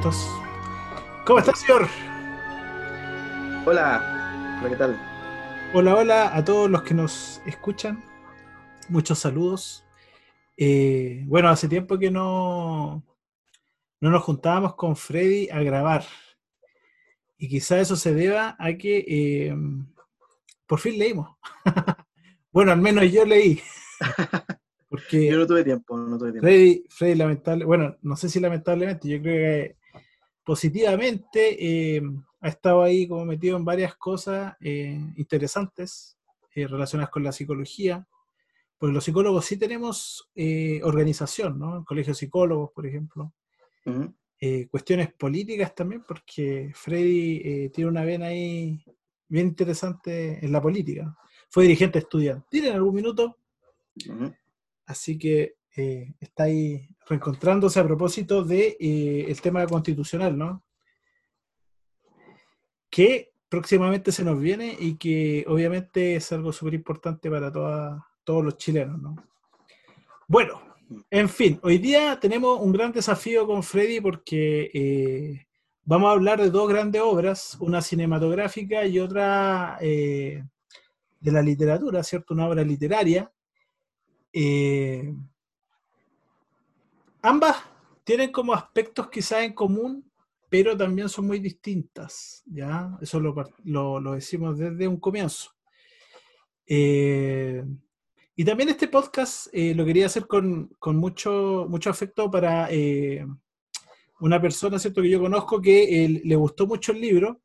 listos. ¿Cómo está, señor? Hola, hola, ¿qué tal? Hola, hola a todos los que nos escuchan. Muchos saludos. Eh, bueno, hace tiempo que no, no nos juntábamos con Freddy a grabar. Y quizá eso se deba a que eh, por fin leímos. bueno, al menos yo leí. Porque yo no tuve tiempo, no tuve tiempo. Freddy, Freddy lamentable, bueno, no sé si lamentablemente, yo creo que positivamente eh, ha estado ahí como metido en varias cosas eh, interesantes eh, relacionadas con la psicología. Pues los psicólogos sí tenemos organización, ¿no? El colegio de psicólogos, por ejemplo. cuestiones políticas también, porque Freddy tiene una vena ahí bien interesante en la política. Fue dirigente estudiantil en algún minuto. Así que eh, está ahí reencontrándose a propósito de eh, tema constitucional, ¿no? Que próximamente se nos viene y que obviamente es algo súper importante para todos los chilenos, ¿no? Bueno, en fin, hoy día tenemos un gran desafío con Freddy porque eh, vamos a hablar de dos grandes obras, una cinematográfica y otra de la literatura, ¿cierto? Una obra literaria eh, ambas tienen como aspectos quizás en común, pero también son muy distintas, ¿ya? Eso lo, decimos desde un comienzo. Eh, y también este podcast eh, lo quería hacer con, mucho, mucho afecto para una persona, ¿cierto?, que yo conozco que le gustó mucho el libro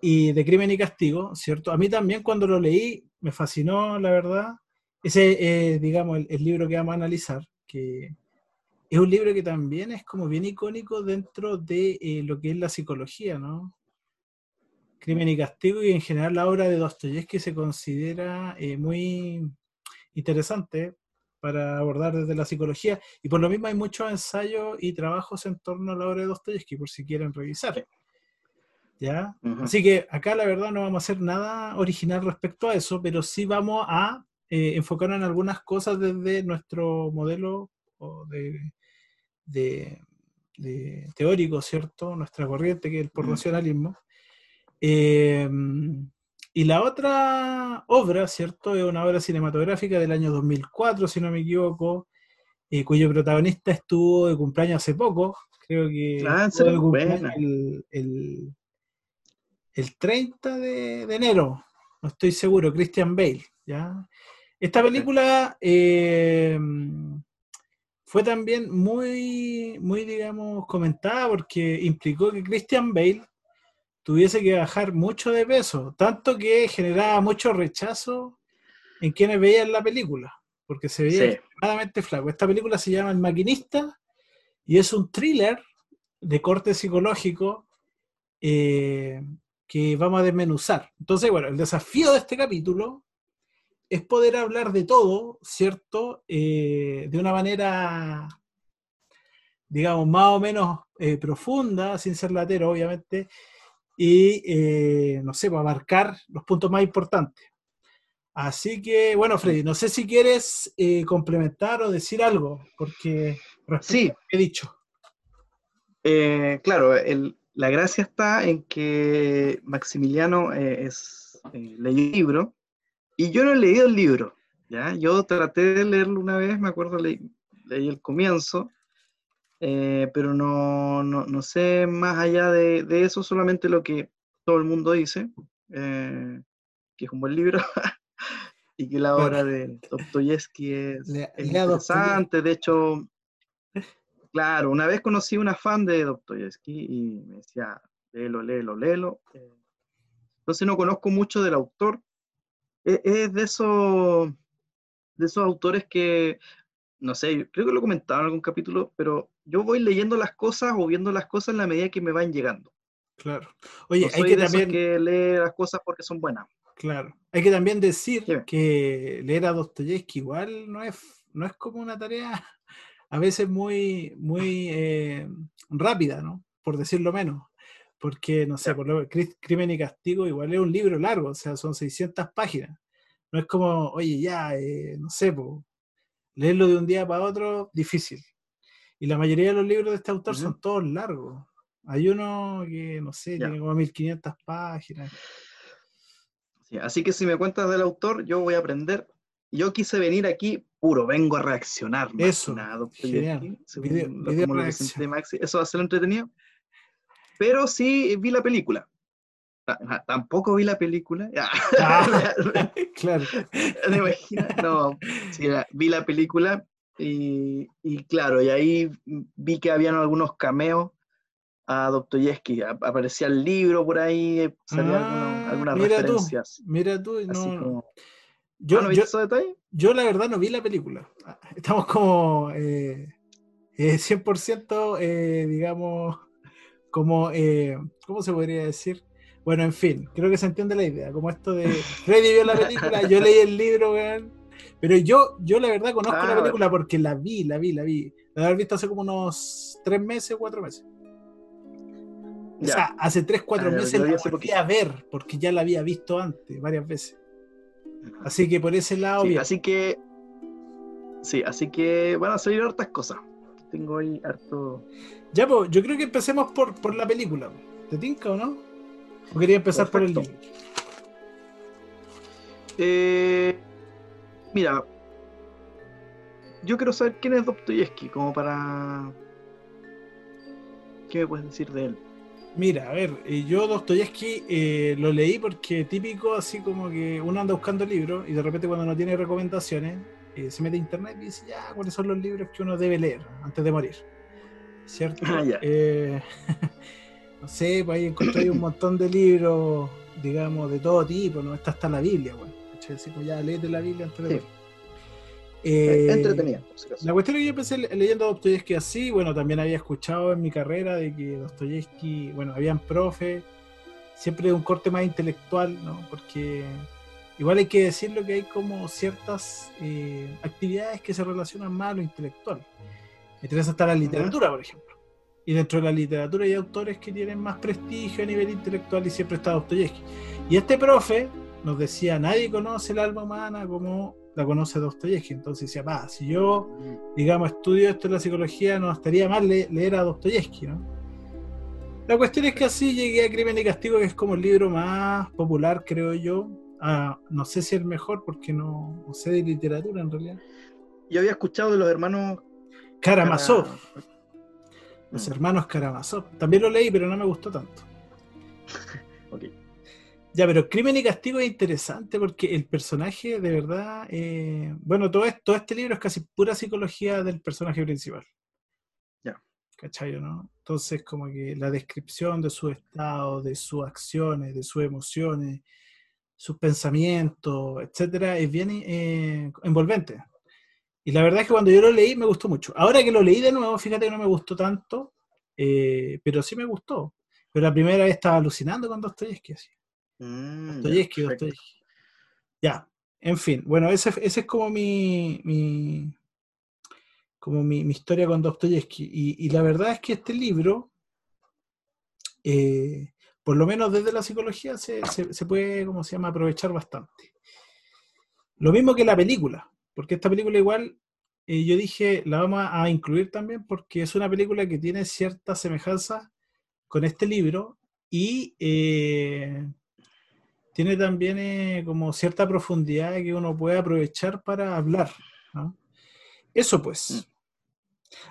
y de Crimen y Castigo, ¿cierto? A mí también cuando lo leí me fascinó, la verdad. Ese es, digamos, el, libro que vamos a analizar, que es un libro que también es como bien icónico dentro de eh, lo que es la psicología, ¿no? Crimen y Castigo y en general la obra de Dostoyevsky se considera eh, muy interesante para abordar desde la psicología y por lo mismo hay muchos ensayos y trabajos en torno a la obra de Dostoyevsky por si quieren revisar. ¿Ya? Así que acá la verdad no vamos a hacer nada original respecto a eso, pero sí vamos a eh, enfocaron en algunas cosas desde nuestro modelo de, teórico, ¿cierto? Nuestra corriente, que es el por racionalismo. Em, y la otra obra, ¿cierto? Es una obra cinematográfica del año 2004, si no me equivoco, eh, cuyo protagonista estuvo de cumpleaños hace poco, creo que ah, el, el, 30 de, de, enero, no estoy seguro, Christian Bale, ¿ya? Esta película eh, fue también muy, muy, digamos, comentada porque implicó que Christian Bale tuviese que bajar mucho de peso, tanto que generaba mucho rechazo en quienes veían la película, porque se veía extremadamente flaco. Esta película se llama El Maquinista y es un thriller de corte psicológico eh, que vamos a desmenuzar. Entonces, bueno, el desafío de este capítulo es poder hablar de todo, ¿cierto? Eh, de una manera, digamos, más o menos eh, profunda, sin ser latero, obviamente, y, eh, no sé, para abarcar los puntos más importantes. Así que, bueno, Freddy, no sé si quieres complementar o decir algo, porque sí. he dicho. claro, la gracia está en que Maximiliano es, leyó el libro y yo no he leído el libro, ¿ya? Yo traté de leerlo una vez, me acuerdo, leí, leí el comienzo, eh, pero no, no, sé más allá de, de, eso, solamente lo que todo el mundo dice, eh, que es un buen libro, y que la obra de Dostoyevsky es, interesante, de hecho, claro, una vez conocí a una fan de Dostoyevsky y me decía, léelo, léelo, léelo. Eh, entonces no conozco mucho del autor, es de esos, de esos autores que, no sé, creo que lo comentaba en algún capítulo, pero yo voy leyendo las cosas o viendo las cosas en la medida que me van llegando. Claro. Oye, hay que también que leer las cosas porque son buenas. Claro. Hay que también decir que leer a Dostoyevsky igual no es, no es como una tarea a veces muy, muy eh, rápida, ¿no? Por decirlo menos porque, no sé, por lo, Crimen y Castigo igual es un libro largo, o sea, son 600 páginas. No es como, oye, ya, eh, no sé, leerlo de un día para otro, difícil. Y la mayoría de los libros de este autor Ujú. son todos largos. Hay uno que, no sé, Ya. tiene como 1500 páginas. Sí, así que si me cuentas del autor, yo voy a aprender. Yo quise venir aquí puro, vengo a reaccionar. Eso, que nada, Video- video Maxi. Eso va a ser entretenido. Pero sí vi la película. Ta- Tampoco vi la película. Ah, claro. No, sí, vi la película y, y claro, y ahí vi que habían algunos cameos a Dostoyevsky. ap- Aparecía el libro por ahí, salía Ah, algunas mira tú, referencias. Mira tú, no, como, yo, ¿Ah, ¿no yo, viste esos detalles? yo la verdad no vi la película. Ah, Estamos como eh, eh, 100%, eh, digamos, como, eh, ¿cómo se podría decir? Bueno, en fin, creo que se entiende la idea. Como esto de Freddy vio la película, yo leí el libro, weón. Pero yo, yo la verdad conozco Ah, la película porque la vi, la vi, la vi. La haber visto hace como unos tres meses, cuatro meses. O Ya. sea, hace tres, cuatro Ah, meses la volví a ver, porque ya la había visto antes, varias veces. Así que por ese lado, Sí, así que. Sí, así que van a salir hartas cosas. Tengo ahí harto. Ya, pues, yo creo que empecemos por, por la película. ¿Te tinca o no? ¿O quería empezar por el libro? Eh, mira, yo quiero saber quién es Dostoyevsky, como para. ¿Qué me puedes decir de él? Mira, a ver, eh, yo Dostoyevsky eh, lo leí porque típico, así como que uno anda buscando libros y de repente cuando no tiene recomendaciones, eh, se mete a internet y dice, ya, ¿cuáles son los libros que uno debe leer antes de morir? ¿Cierto? Ah. Eh, no sé, pues ahí encontré un montón de libros, digamos, de todo tipo, ¿no? Está hasta la Biblia, bueno. Así como ya, léete la Biblia antes de Sí. morir. Eh, Entretenida, acaso. la cuestión es que yo empecé le- leyendo a Dostoyevsky así, bueno, también había escuchado en mi carrera de que Dostoyevsky, bueno, habían profes, siempre de un corte más intelectual, ¿no? Porque igual hay que decirlo que hay como ciertas eh, actividades que se relacionan más a lo intelectual. Me interesa hasta la literatura, por ejemplo. Y dentro de la literatura hay autores que tienen más prestigio a nivel intelectual y siempre está Dostoyevsky. Y este profe nos decía, nadie conoce el alma humana como la conoce Dostoyevsky. Entonces decía, pa, si yo digamos, estudio esto en la psicología, no estaría mal le- leer a Dostoyevsky, ¿no? La cuestión es que así llegué a Crimen y Castigo, que es como el libro más popular, creo yo. Ah, no sé si el mejor, porque no, no sé de literatura en realidad. Yo había escuchado de los hermanos. Karamazov, los Mm, hermanos Karamazov. También lo leí, pero no me gustó tanto. ok. Ya, pero Crimen y Castigo es interesante porque el personaje, de verdad, eh, bueno, todo, es- todo este libro es casi pura psicología del personaje principal. Ya. ¿Cachai, o no? Entonces, como que la descripción de su estado, de sus acciones, de sus emociones, sus pensamientos, etcétera, es bien eh, envolvente. Y la verdad es que cuando yo lo leí me gustó mucho. Ahora que lo leí de nuevo, fíjate que no me gustó tanto, eh, pero sí me gustó. Pero la primera vez estaba alucinando con Dostoyevsky así. Mm, ya, Dostoyevsky, perfecto. Dostoyevsky. Ya, en fin, bueno, ese, ese es como mi, mi- como mi, mi historia con Dostoyevsky. Y, y la verdad es que este libro, eh, por lo menos desde la psicología, se, se- se puede, ¿cómo se llama?, aprovechar bastante. Lo mismo que la película, porque esta película igual, eh, yo dije, la vamos a, incluir también porque es una película que tiene cierta semejanza con este libro y eh, tiene también eh, como cierta profundidad que uno puede aprovechar para hablar. ¿no? Eso pues.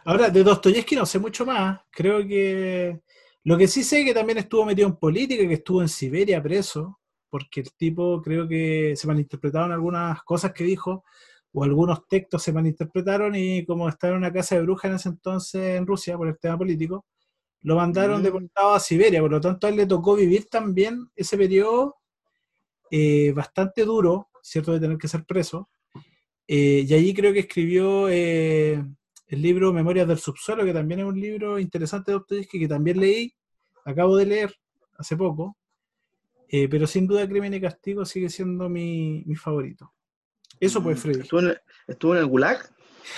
Ahora, de Dostoyevsky no sé mucho más. Creo que lo que sí sé es que también estuvo metido en política, que estuvo en Siberia preso, porque el tipo creo que se malinterpretaron algunas cosas que dijo, o algunos textos se malinterpretaron, y como estaba en una casa de brujas en ese entonces en Rusia por el tema político, lo mandaron Mm. deportado a Siberia. Por lo tanto, a él le tocó vivir también ese periodo eh, bastante duro, ¿cierto? De tener que ser preso. Eh, y allí creo que escribió eh, el libro Memorias del Subsuelo, que también es un libro interesante de Dostoyevsky, que también leí, acabo de leer hace poco, eh, pero sin duda Crimen y Castigo sigue siendo mi, mi favorito. Eso pues, Mm, Freddy. ¿Estuvo en el, estuvo en el Gulag?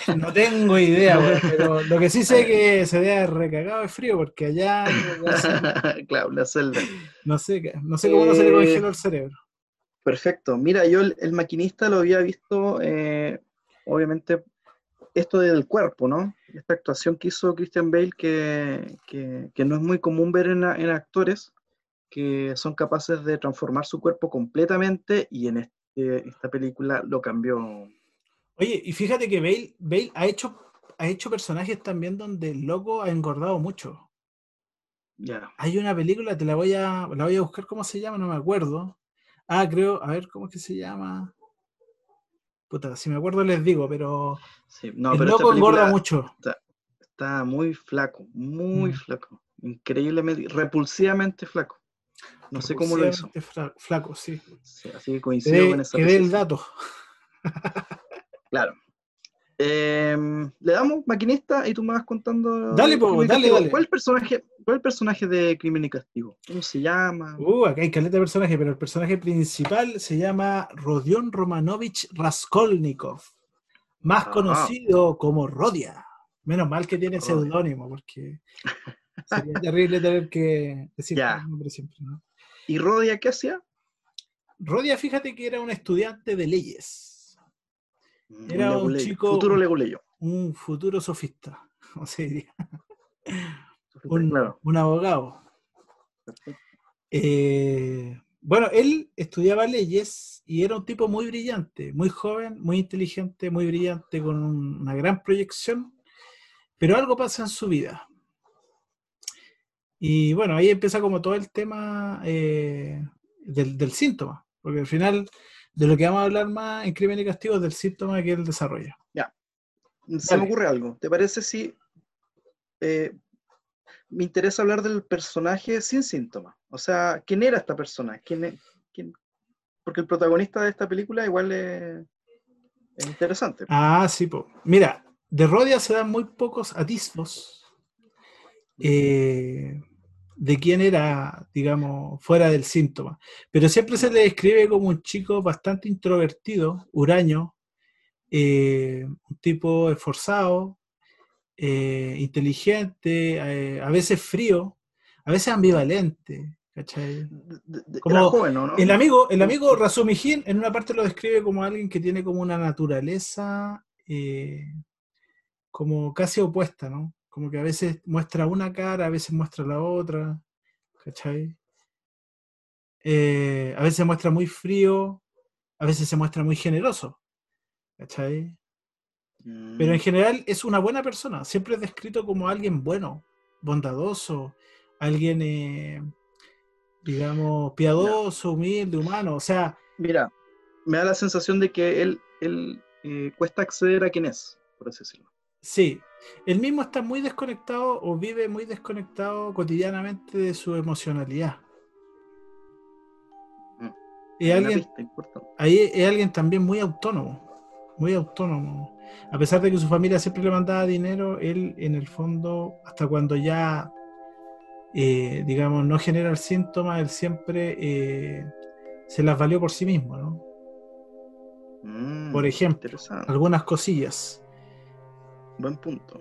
No tengo idea, güey, pero lo que sí sé es que se haber recagado de frío, porque allá claro, la celda. no sé, no sé cómo no se le Eh, congeló el cerebro. Perfecto. Mira, yo el, el maquinista lo había visto, eh, obviamente, esto del cuerpo, ¿no? Esta actuación que hizo Christian Bale que, que- que no es muy común ver en, actores que son capaces de transformar su cuerpo completamente y en este- esta película lo cambió. Oye, y fíjate que Bale, Bale ha hecho, ha hecho personajes también donde el loco ha engordado mucho. Ya. Hay una película, te la voy a, la voy a buscar, ¿cómo se llama? No me acuerdo. Ah, creo, a ver, ¿cómo es que se llama? Puta, si me acuerdo les digo, pero Sí, no, el pero loco engorda mucho. está muy flaco, muy Mm. flaco, increíblemente, repulsivamente flaco. No sé cómo lo hizo. Flaco, sí. Sí, así que coincido con Que esa dé el dato. Claro. Em, le damos maquinista y tú me vas contando. Dale, po, dale, dale. ¿Cuál personaje, cuál personaje de Crimen y Castigo? ¿Cómo se llama? Uh, acá hay caleta de personaje, pero el personaje principal se llama Rodion Romanovich Raskolnikov, más Ah. conocido como Rodia. Menos mal que tiene seudónimo, porque sería terrible tener que decir el nombre siempre. ¿no? ¿Y Rodia qué hacía? Rodia, fíjate que era un estudiante de leyes, Era un leguleyo, chico- Futuro leguleyo. un futuro sofista, o se diría, un, Claro. un abogado. Eh, bueno, él estudiaba leyes y era un tipo muy brillante, muy joven, muy inteligente, muy brillante, con un- una gran proyección, pero algo pasa en su vida. Y bueno, ahí empieza como todo el tema eh, del, del síntoma, porque al final de lo que vamos a hablar más en Crimen y Castigo es del síntoma que él desarrolla. Se me ocurre algo. ¿Te parece si eh, me interesa hablar del personaje sin síntomas? O sea, ¿quién era esta persona? ¿Quién Porque el protagonista de esta película igual es, es interesante. Ah, sí, po. mira, de Rodia se dan muy pocos atisbos eh, de quién era, digamos, fuera del síntoma. Pero siempre se le describe como un chico bastante introvertido, huraño, eh, un tipo esforzado, eh, inteligente, eh, a veces frío, a veces ambivalente. ¿cachai? Como era joven, ¿o ¿no? El amigo, el amigo Razumihin en una parte lo describe como alguien que tiene como una naturaleza como casi opuesta, ¿no? Como que a veces muestra una cara, a veces muestra la otra, ¿cachai? Eh, a veces se muestra muy frío, a veces se muestra muy generoso, ¿cachai? Pero en Mm, general es una buena persona, siempre es descrito como alguien bueno, bondadoso, alguien, eh, digamos, piadoso, humilde, humano, o sea, Mira, me da la sensación de que él, él eh, cuesta acceder a quién es, por así decirlo. Sí, él mismo está muy desconectado o vive muy desconectado cotidianamente de su emocionalidad. Mm. Es alguien, ahí es alguien también muy autónomo, muy autónomo. A pesar de que su familia siempre le mandaba dinero, él en el fondo, hasta cuando ya, eh, digamos, no genera el síntoma, él siempre eh, se las valió por sí mismo, ¿no? Mm, Por ejemplo. Algunas cosillas. Buen punto.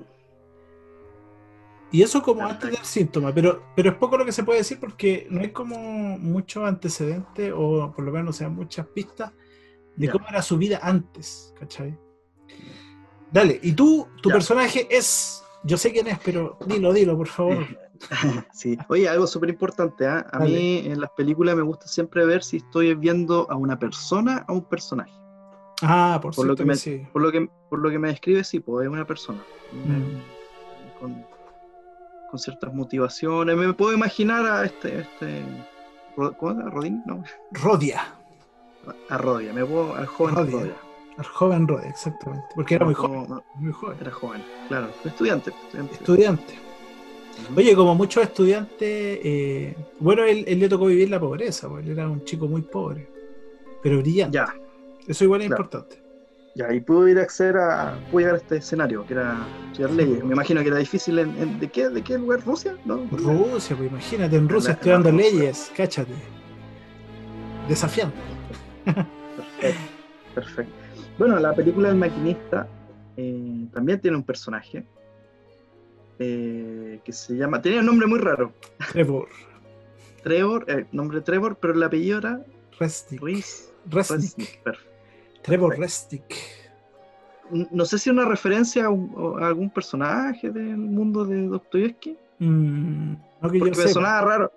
Y eso como antes del síntoma, pero, pero es poco lo que se puede decir porque no hay como muchos antecedentes o por lo menos o sea muchas pistas de cómo era su vida antes, ¿cachai? Dale, y tú, tu personaje es, yo sé quién es, pero dilo, dilo, por favor. Sí. Oye, algo súper importante, ¿ah? A Dale. mí en las películas me gusta siempre ver si estoy viendo a una persona o a un personaje. Ah, por, Por lo cierto que que me- sí. Por lo que, por lo que me describe, sí, pues es una persona. Mm. Con, con ciertas motivaciones. Me puedo imaginar a este. este ¿Cómo era? ¿Rodín? No. Rodia, A Rodia. Me puedo, al joven Rodia. Rodia. el joven Rodia, exactamente, porque era muy joven, muy joven, Era joven, claro. Estudiante. estudiante. Oye, como muchos estudiantes, eh, bueno, él, él le tocó vivir la pobreza, porque él era un chico muy pobre, pero brillante. Ya, Eso igual es Claro. importante. ya. Y pude ir a acceder a. Pude llegar a este escenario, que era estudiar leyes. Me imagino que era difícil. En, en- ¿de, qué, ¿De qué lugar? ¿Rusia? ¿No? Rusia, pues imagínate, en Rusia la- en la estudiando leyes, cáchate. Desafiante. Perfecto, perfecto. Bueno, la película del maquinista eh, también tiene un personaje eh, que se llama. Tenía un nombre muy raro. Trevor, Trevor, eh, nombre Trevor, pero el apellido era Resnick. Ruiz. Resnick. Resnick, perfecto. Trevor. Resnick. no sé si una referencia a, un- a algún personaje del mundo de Dostoyevsky. Mm, no que yo Porque me sonaba raro,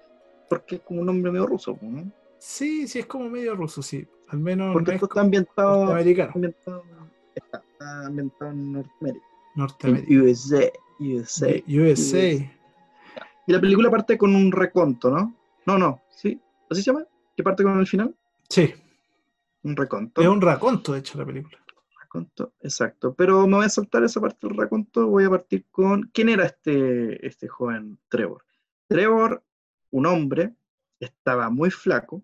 porque es como un nombre medio ruso, ¿no? Sí, sí, es como medio ruso, sí. Al menos Porque no esto es está ambientado, norteamericano. ambientado, está, está ambientado en Norteamérica. En Norteamericano. USA, USA. USA. Y la película parte con un reconto, ¿no? No, no, ¿sí? ¿Así se llama? ¿Que parte con el final? Sí, Un reconto. es un raconto, de hecho, la película. Reconto, exacto. Pero me voy a saltar esa parte del reconto, voy a partir con... ¿Quién era este, este joven Trevor? Trevor, un hombre, estaba muy flaco,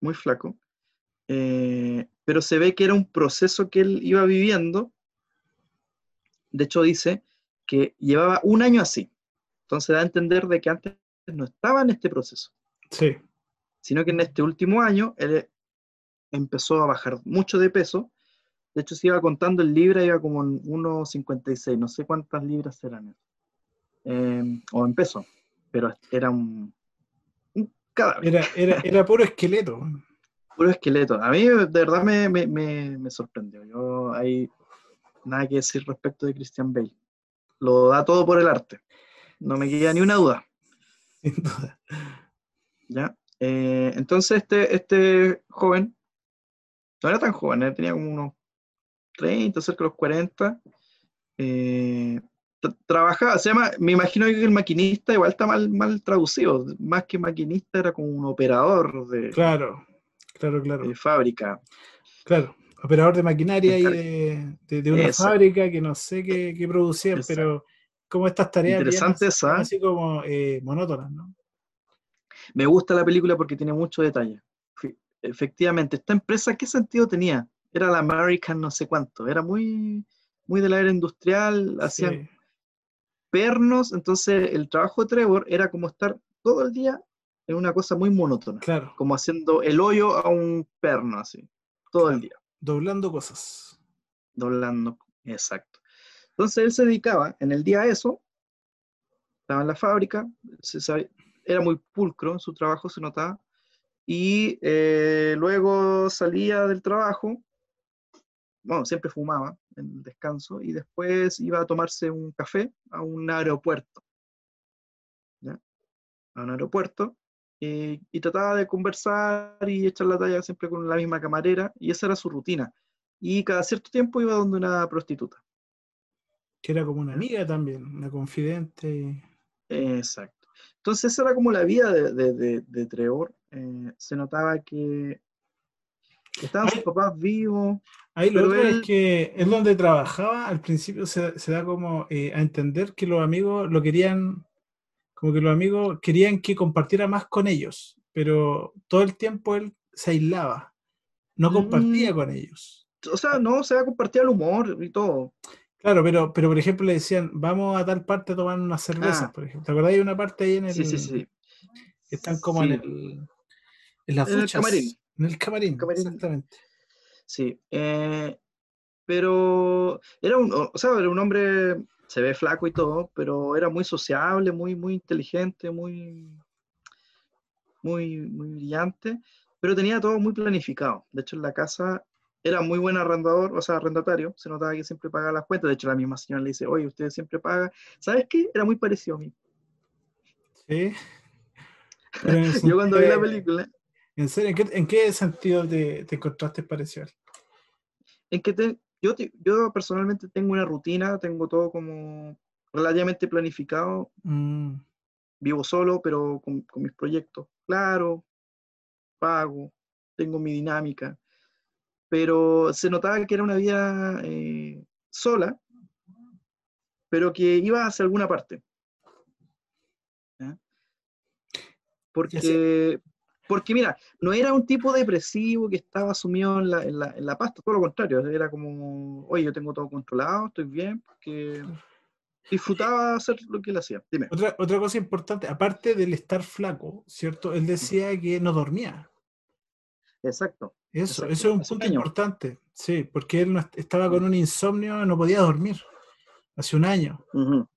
muy flaco, eh, pero se ve que era un proceso que él iba viviendo. De hecho, dice que llevaba un año así. Entonces da a entender de que antes no estaba en este proceso, Sí, sino que en este último año él empezó a bajar mucho de peso. De hecho, se iba contando en libras, iba como en 1,56, no sé cuántas libras eran. Eh, o en peso, pero era un, un cadáver. era, era, era puro esqueleto. puro esqueleto. A mí de verdad me, me, me, me sorprendió. Yo hay nada que decir respecto de Christian Bale. Lo da todo por el arte. No me queda ni una duda. Sin duda. ¿ya? Eh, entonces este, este joven, no era tan joven, eh, tenía como unos 30, cerca de los 40. eh, tra- trabajaba, se llama, me imagino que el maquinista igual está mal, mal traducido. Más que maquinista era como un operador de, Claro, claro, claro. de fábrica. Claro, operador de maquinaria y de, de- de una fábrica que no sé qué, qué producían, pero como estas tareas bien Interesante así, así como eh, monótonas, ¿no? Me gusta la película porque tiene mucho detalle. Efectivamente, esta empresa, ¿qué sentido tenía? Era la American no sé cuánto, era muy, muy de la era industrial, hacían Sí, pernos, entonces el trabajo de Trevor era como estar todo el día en una cosa muy monótona, claro, como haciendo el hoyo a un perno, así, todo el día, doblando cosas. doblando, exacto. Entonces él se dedicaba en el día a eso, estaba en la fábrica, se sabe- era muy pulcro en su trabajo, se notaba, y eh, luego salía del trabajo, bueno, siempre fumaba en el descanso, y después iba a tomarse un café a un aeropuerto, ¿ya? A un aeropuerto, eh, y trataba de conversar y echar la talla siempre con la misma camarera, y esa era su rutina. Y cada cierto tiempo iba donde una prostituta. Que era como una amiga también, una confidente. Exacto. Entonces esa era como la vida de, de- de- de Trevor. eh, se notaba que estaban sus papás vivos. Ahí lo otro él- es que es donde trabajaba, al principio se, se da como eh, a entender que los amigos lo querían, como que los amigos querían que compartiera más con ellos, pero todo el tiempo él se aislaba, no compartía Mm. con ellos. O sea, no, se va a compartir el humor y todo. Claro, pero, pero por ejemplo le decían, vamos a tal parte a tomar unas cervezas, Ah. por ejemplo. ¿Te acordás? Hay una parte ahí en el... Sí, sí, sí. que Están como Sí, en el... En las En el camarín. En el camarín, Camarín. exactamente. Sí. eh, pero era un, o sea, era un hombre, se ve flaco y todo, pero era muy sociable, muy, muy inteligente, muy, muy, muy brillante, pero tenía todo muy planificado. De hecho, en la casa era muy buen arrendador, o sea, arrendatario, se notaba que siempre pagaba las cuentas. De hecho, la misma señora le dice, oye, usted siempre paga. ¿Sabes qué? Era muy parecido a mí. Sí. Yo cuando vi la película, ¿En serio? ¿En qué, en qué sentido te, te encontraste parecido? en que te- yo, te- yo personalmente tengo una rutina, tengo todo como relativamente planificado, Mm, vivo solo, pero con, con mis proyectos claro, pago, tengo mi dinámica, pero se notaba que era una vida eh, sola, pero que iba hacia alguna parte. Porque, porque mira, no era un tipo depresivo que estaba sumido en la, en la, en la pasta, todo lo contrario, era como, oye, yo tengo todo controlado, estoy bien, porque disfrutaba hacer lo que él hacía. Dime. Otra, otra cosa importante, aparte del estar flaco, ¿cierto? Él decía que no dormía. Exacto. Eso, eso es un un punto año. importante. Sí, porque él no est- estaba con un insomnio, no podía dormir. Hace un año. Ujú,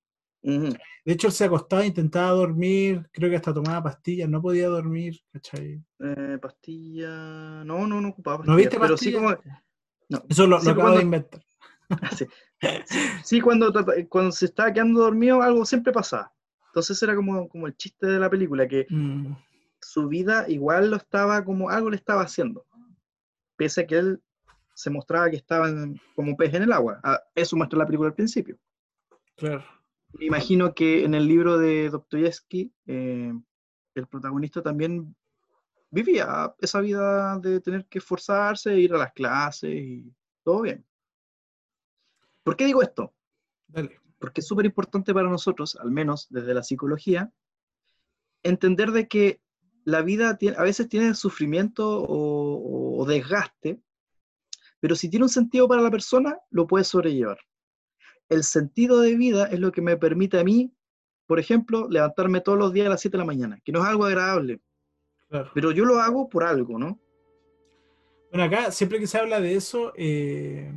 ujú. De hecho, él se acostaba, intentaba dormir, creo que hasta tomaba pastillas, no podía dormir, ¿cachai? Eh, pastilla. No, no, no ocupaba ¿No pastillas, viste pero sí pastillas? como. No. Eso lo, Sí, lo acabo de cuando- inventar. Sí, sí cuando, cuando se estaba quedando dormido, algo siempre pasaba. Entonces era como, como el chiste de la película, que Mm, su vida igual lo estaba como algo le estaba haciendo. Pese a que él se mostraba que estaba como un pez en el agua. Ah, Eso muestra la película al principio. claro. Me imagino que en el libro de Dostoyevsky, eh, el protagonista también vivía esa vida de tener que esforzarse, ir a las clases y todo bien. ¿Por qué digo esto? Dale. Porque es súper importante para nosotros, al menos desde la psicología, entender de que la vida tiene- a veces tiene sufrimiento o, o desgaste, pero si tiene un sentido para la persona, lo puede sobrellevar. El sentido de vida es lo que me permite a mí, por ejemplo, levantarme todos los días a las 7 de la mañana, que no es algo agradable, Claro. pero yo lo hago por algo, ¿no? Bueno, acá siempre que se habla de eso, eh,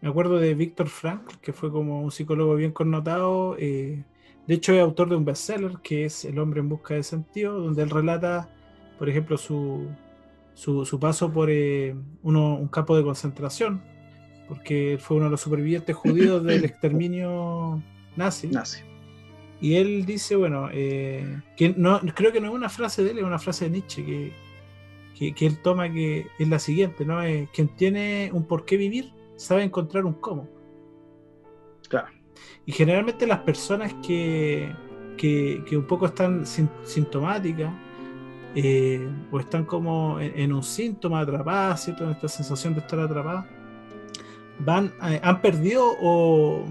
me acuerdo de Víctor Frankl, que fue como un psicólogo bien connotado. eh, de hecho, es autor de un bestseller que es El hombre en busca de sentido, donde él relata, por ejemplo, su, su, su paso por eh, uno- un campo de concentración, porque él fue uno de los supervivientes judíos del exterminio nazi. Y él dice, bueno, eh, que no, creo que no es una frase de él, es una frase de Nietzsche que, que, que él toma que es la siguiente, ¿no? Es, quien tiene un por qué vivir sabe encontrar un cómo. Claro. Y generalmente las personas que, que, que un poco están sin- sintomáticas eh, o están como en, en un síntoma atrapadas, ¿cierto? En esta sensación de estar atrapadas, van, eh, han perdido o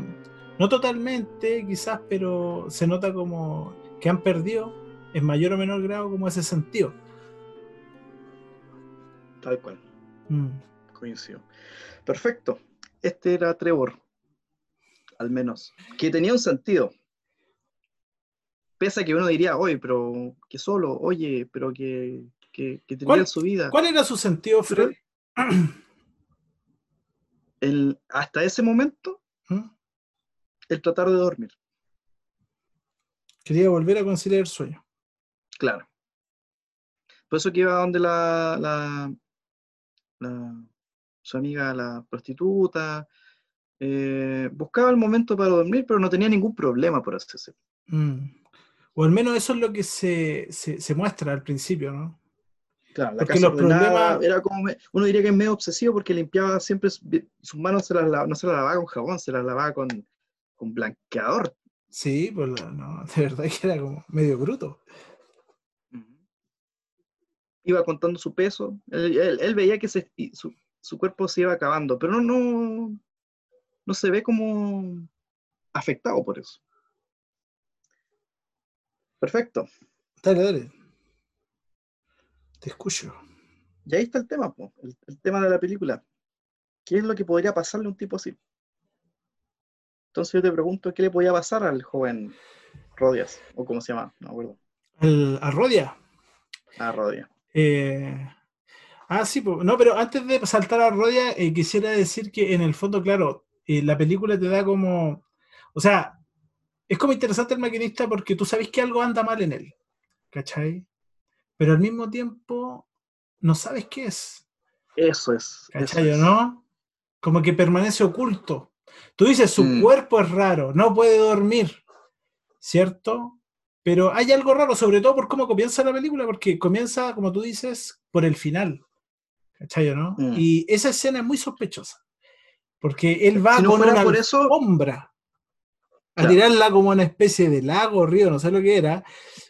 no totalmente quizás, pero se nota como que han perdido en mayor o menor grado como ese sentido. Tal cual. Mm, Coincido. Perfecto. Este era Trevor, al menos, que tenía un sentido. Pese a que uno diría, oye, pero que solo, oye, pero que, que, que ¿Cuál- tenía su vida. ¿Cuál era su sentido, Fred? El, hasta ese momento, ¿Mm? el tratar de dormir, Quería volver a conciliar el sueño. claro. Por eso que iba donde la, la, la- su amiga, la prostituta, eh, buscaba el momento para dormir, pero no tenía ningún problema por hacerse. Mm. O al menos eso es lo que se, se, se muestra al principio, ¿no? Claro, la Porque casa los problemas- era como, me- uno diría que es medio obsesivo porque limpiaba siempre, su- sus manos se las lava- no se las lavaba con jabón, se las lavaba con, con blanqueador. Sí, pues no, de verdad que era como medio bruto. Iba contando su peso, él, él- él veía que se- su, su cuerpo se iba acabando, pero no, no, no se ve como afectado por eso. Perfecto. Dale, dale. Te escucho. Y ahí está el tema, po, el, el tema de la película. ¿Qué es lo que podría pasarle a un tipo así? Entonces yo te pregunto, ¿qué le podía pasar al joven Rodias? ¿O cómo se llama? No me acuerdo. El, a Rodia. Ah, Rodias. Eh, ah, sí, no, pero antes de saltar a Rodia, eh, quisiera decir que en el fondo, claro, eh, la película te da como. O sea, es como interesante el maquinista porque tú sabes que algo anda mal en él. ¿Cachai? Pero al mismo tiempo no sabes qué es. Eso es. eso ¿Cachai o es. no? Como que permanece oculto. Tú dices, su Mm. cuerpo es raro, no puede dormir, ¿cierto? Pero hay algo raro, sobre todo por cómo comienza la película, porque comienza, como tú dices, por el final. ¿Cachai o no? Mm. Y esa escena es muy sospechosa. Porque él va Si no con fuera una por eso- alfombra a tirarla como una especie de lago, río, no sé lo que era.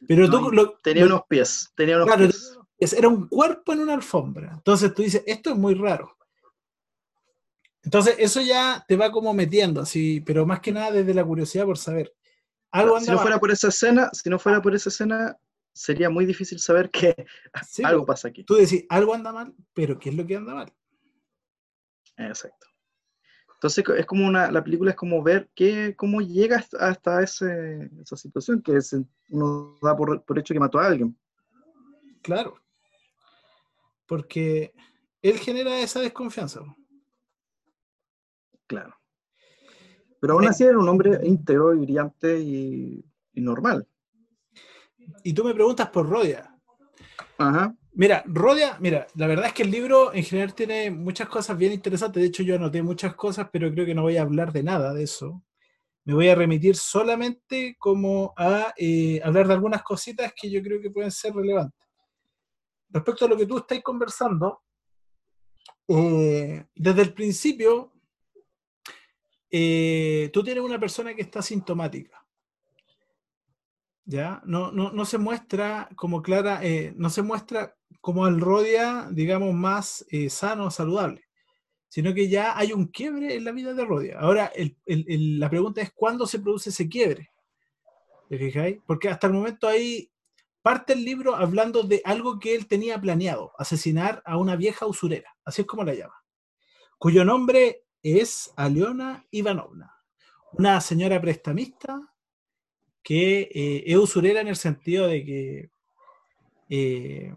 Pero No, tú y lo- Tenía lo- unos pies. Tenía unos Claro, pies. es- era un cuerpo en una alfombra. Entonces tú dices, esto es muy raro. Entonces eso ya te va como metiendo, así, pero más que nada desde la curiosidad por saber. Algo si no fuera por esa escena, si no fuera por esa escena, sería muy difícil saber que Sí, algo pasa aquí. Tú decís, algo anda mal, pero ¿qué es lo que anda mal? Exacto. Entonces es como una, la película es como ver qué, cómo llega hasta, ese- esa situación, que es, uno da por, por hecho que mató a alguien. Claro. Porque él genera esa desconfianza. Claro. Pero aún Eh, así era un hombre íntegro y brillante y, y normal. Y tú me preguntas por Rodia. Ajá. Mira, Rodia, mira, la verdad es que el libro en general tiene muchas cosas bien interesantes. De hecho, yo anoté muchas cosas, pero creo que no voy a hablar de nada de eso. Me voy a remitir solamente como a eh, hablar de algunas cositas que yo creo que pueden ser relevantes. Respecto a lo que tú estás conversando, eh, desde el principio, eh, tú tienes una persona que está sintomática. ¿Ya? No, no, no se muestra como clara, no se muestra como el Rodia, digamos, más eh, sano, saludable, sino que ya hay un quiebre en la vida de Rodia. Ahora, la pregunta es cuándo se produce ese quiebre. ¿Te fijáis? Porque hasta el momento ahí parte el libro hablando de algo que él tenía planeado, asesinar a una vieja usurera, así es como la llama, cuyo nombre es Aliona Ivanovna, una señora prestamista que eh, es usurera en el sentido de que, eh,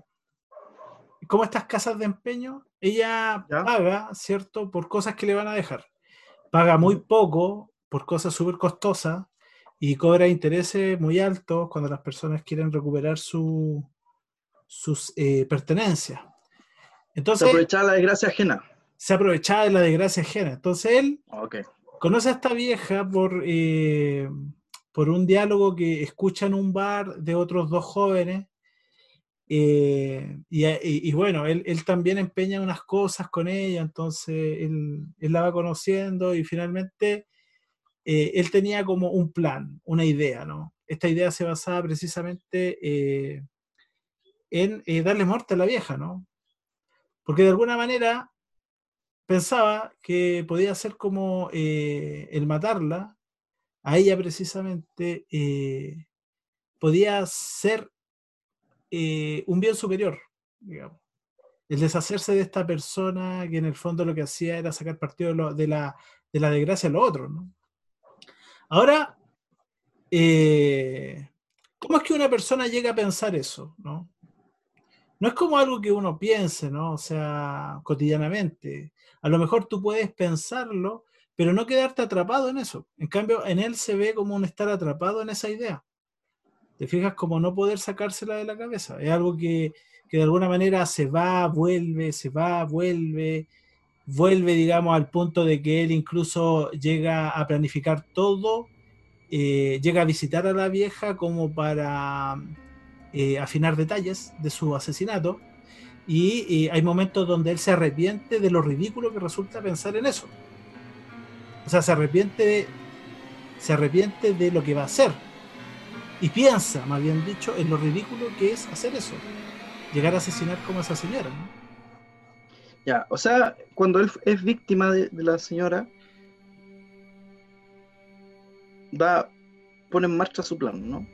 como estas casas de empeño, ella Ya. paga, ¿cierto?, por cosas que le van a dejar. Paga muy poco por cosas súper costosas y cobra intereses muy altos cuando las personas quieren recuperar su- sus eh, pertenencias. Se Entonces, aprovechaba la desgracia ajena. se aprovechaba de la desgracia ajena. Entonces, él conoce a esta vieja por, eh, por un diálogo que escucha en un bar de otros dos jóvenes. Eh, y, bueno, él, también empeña unas cosas con ella, entonces él, la va conociendo y finalmente eh, él tenía como un plan, una idea, ¿no? Esta idea se basaba precisamente eh, en darle muerte a la vieja, ¿no? Porque de alguna manera pensaba que podía ser como el matarla, a ella precisamente, podía ser eh, un bien superior, digamos. El deshacerse de esta persona que en el fondo lo que hacía era sacar partido de, lo- de la, de la desgracia a los otros, ¿no? Ahora, eh, ¿cómo es que una persona llega a pensar eso, no? No es como algo que uno piense, ¿no? O sea, cotidianamente. A lo mejor tú puedes pensarlo, pero no quedarte atrapado en eso. En cambio, en él se ve como un estar atrapado en esa idea. Te fijas como no poder sacársela de la cabeza. Es algo que, que de alguna manera se va, vuelve, se va, vuelve, vuelve, digamos, al punto de que él incluso llega a planificar todo, eh, llega a visitar a la vieja como para eh, afinar detalles de su asesinato. Y eh, hay momentos donde él se arrepiente de lo ridículo que resulta pensar en eso. O sea, se arrepiente, se arrepiente de lo que va a hacer. Y piensa, más bien dicho, en lo ridículo que es hacer eso. Llegar a asesinar como esa señora, ¿no? Ya, o sea, cuando él es víctima de, de la señora, va, pone en marcha su plan, ¿no?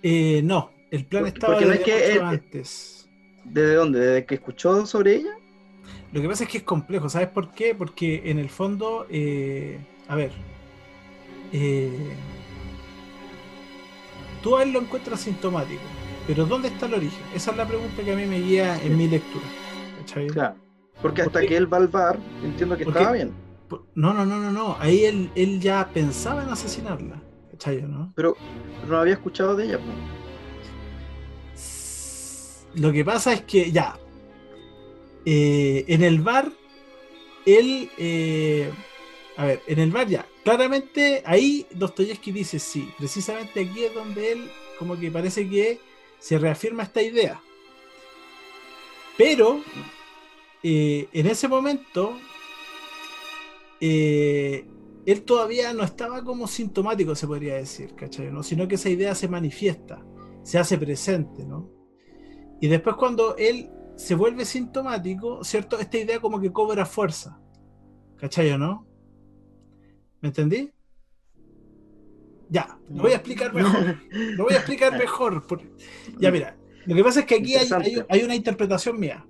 Eh, no, el plan Porque- estaba porque no es que él- antes. ¿Desde dónde? ¿Desde que escuchó sobre ella? Lo que pasa es que es complejo, ¿sabes por qué? Porque en el fondo, eh, a ver, eh, tú a él lo encuentras sintomático, pero ¿dónde está el origen? Esa es la pregunta que a mí me guía en mi lectura. ¿cachai? Claro. Porque hasta Porque- que él va al bar, entiendo que Porque- estaba bien. No, no, no, no, no. Ahí él, él ya pensaba en asesinarla. ¿Cachai? ¿no? Pero no había escuchado de ella. pues. Lo que pasa es que ya. eh, en el bar, él. eh, a ver, en el bar ya. Claramente ahí Dostoyevsky dice sí. Precisamente aquí es donde él, como que parece que se reafirma esta idea. Pero. eh, en ese momento. eh, él todavía no estaba como sintomático, se podría decir, ¿cachai? ¿no? Sino que esa idea se manifiesta, se hace presente, ¿no? Y después cuando él se vuelve sintomático, ¿cierto? Esta idea como que cobra fuerza, ¿cachai o no? ¿Me entendí? Ya, lo voy a explicar mejor. Lo voy a explicar mejor. Ya, mira, lo que pasa es que aquí hay, hay- Interesante. hay una interpretación mía.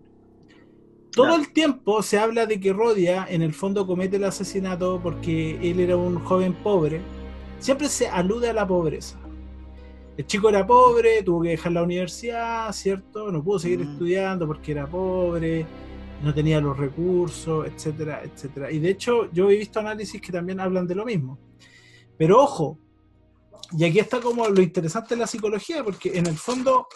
Todo el tiempo se habla de que Rodia en el fondo comete el asesinato porque él era un joven pobre. Siempre se alude a la pobreza. El chico era pobre, tuvo que dejar la universidad, ¿cierto? No pudo seguir Mm. estudiando porque era pobre, no tenía los recursos, etcétera, etcétera. Y de hecho, yo he visto análisis que también hablan de lo mismo. Pero ojo, y aquí está como lo interesante de la psicología, porque en el fondo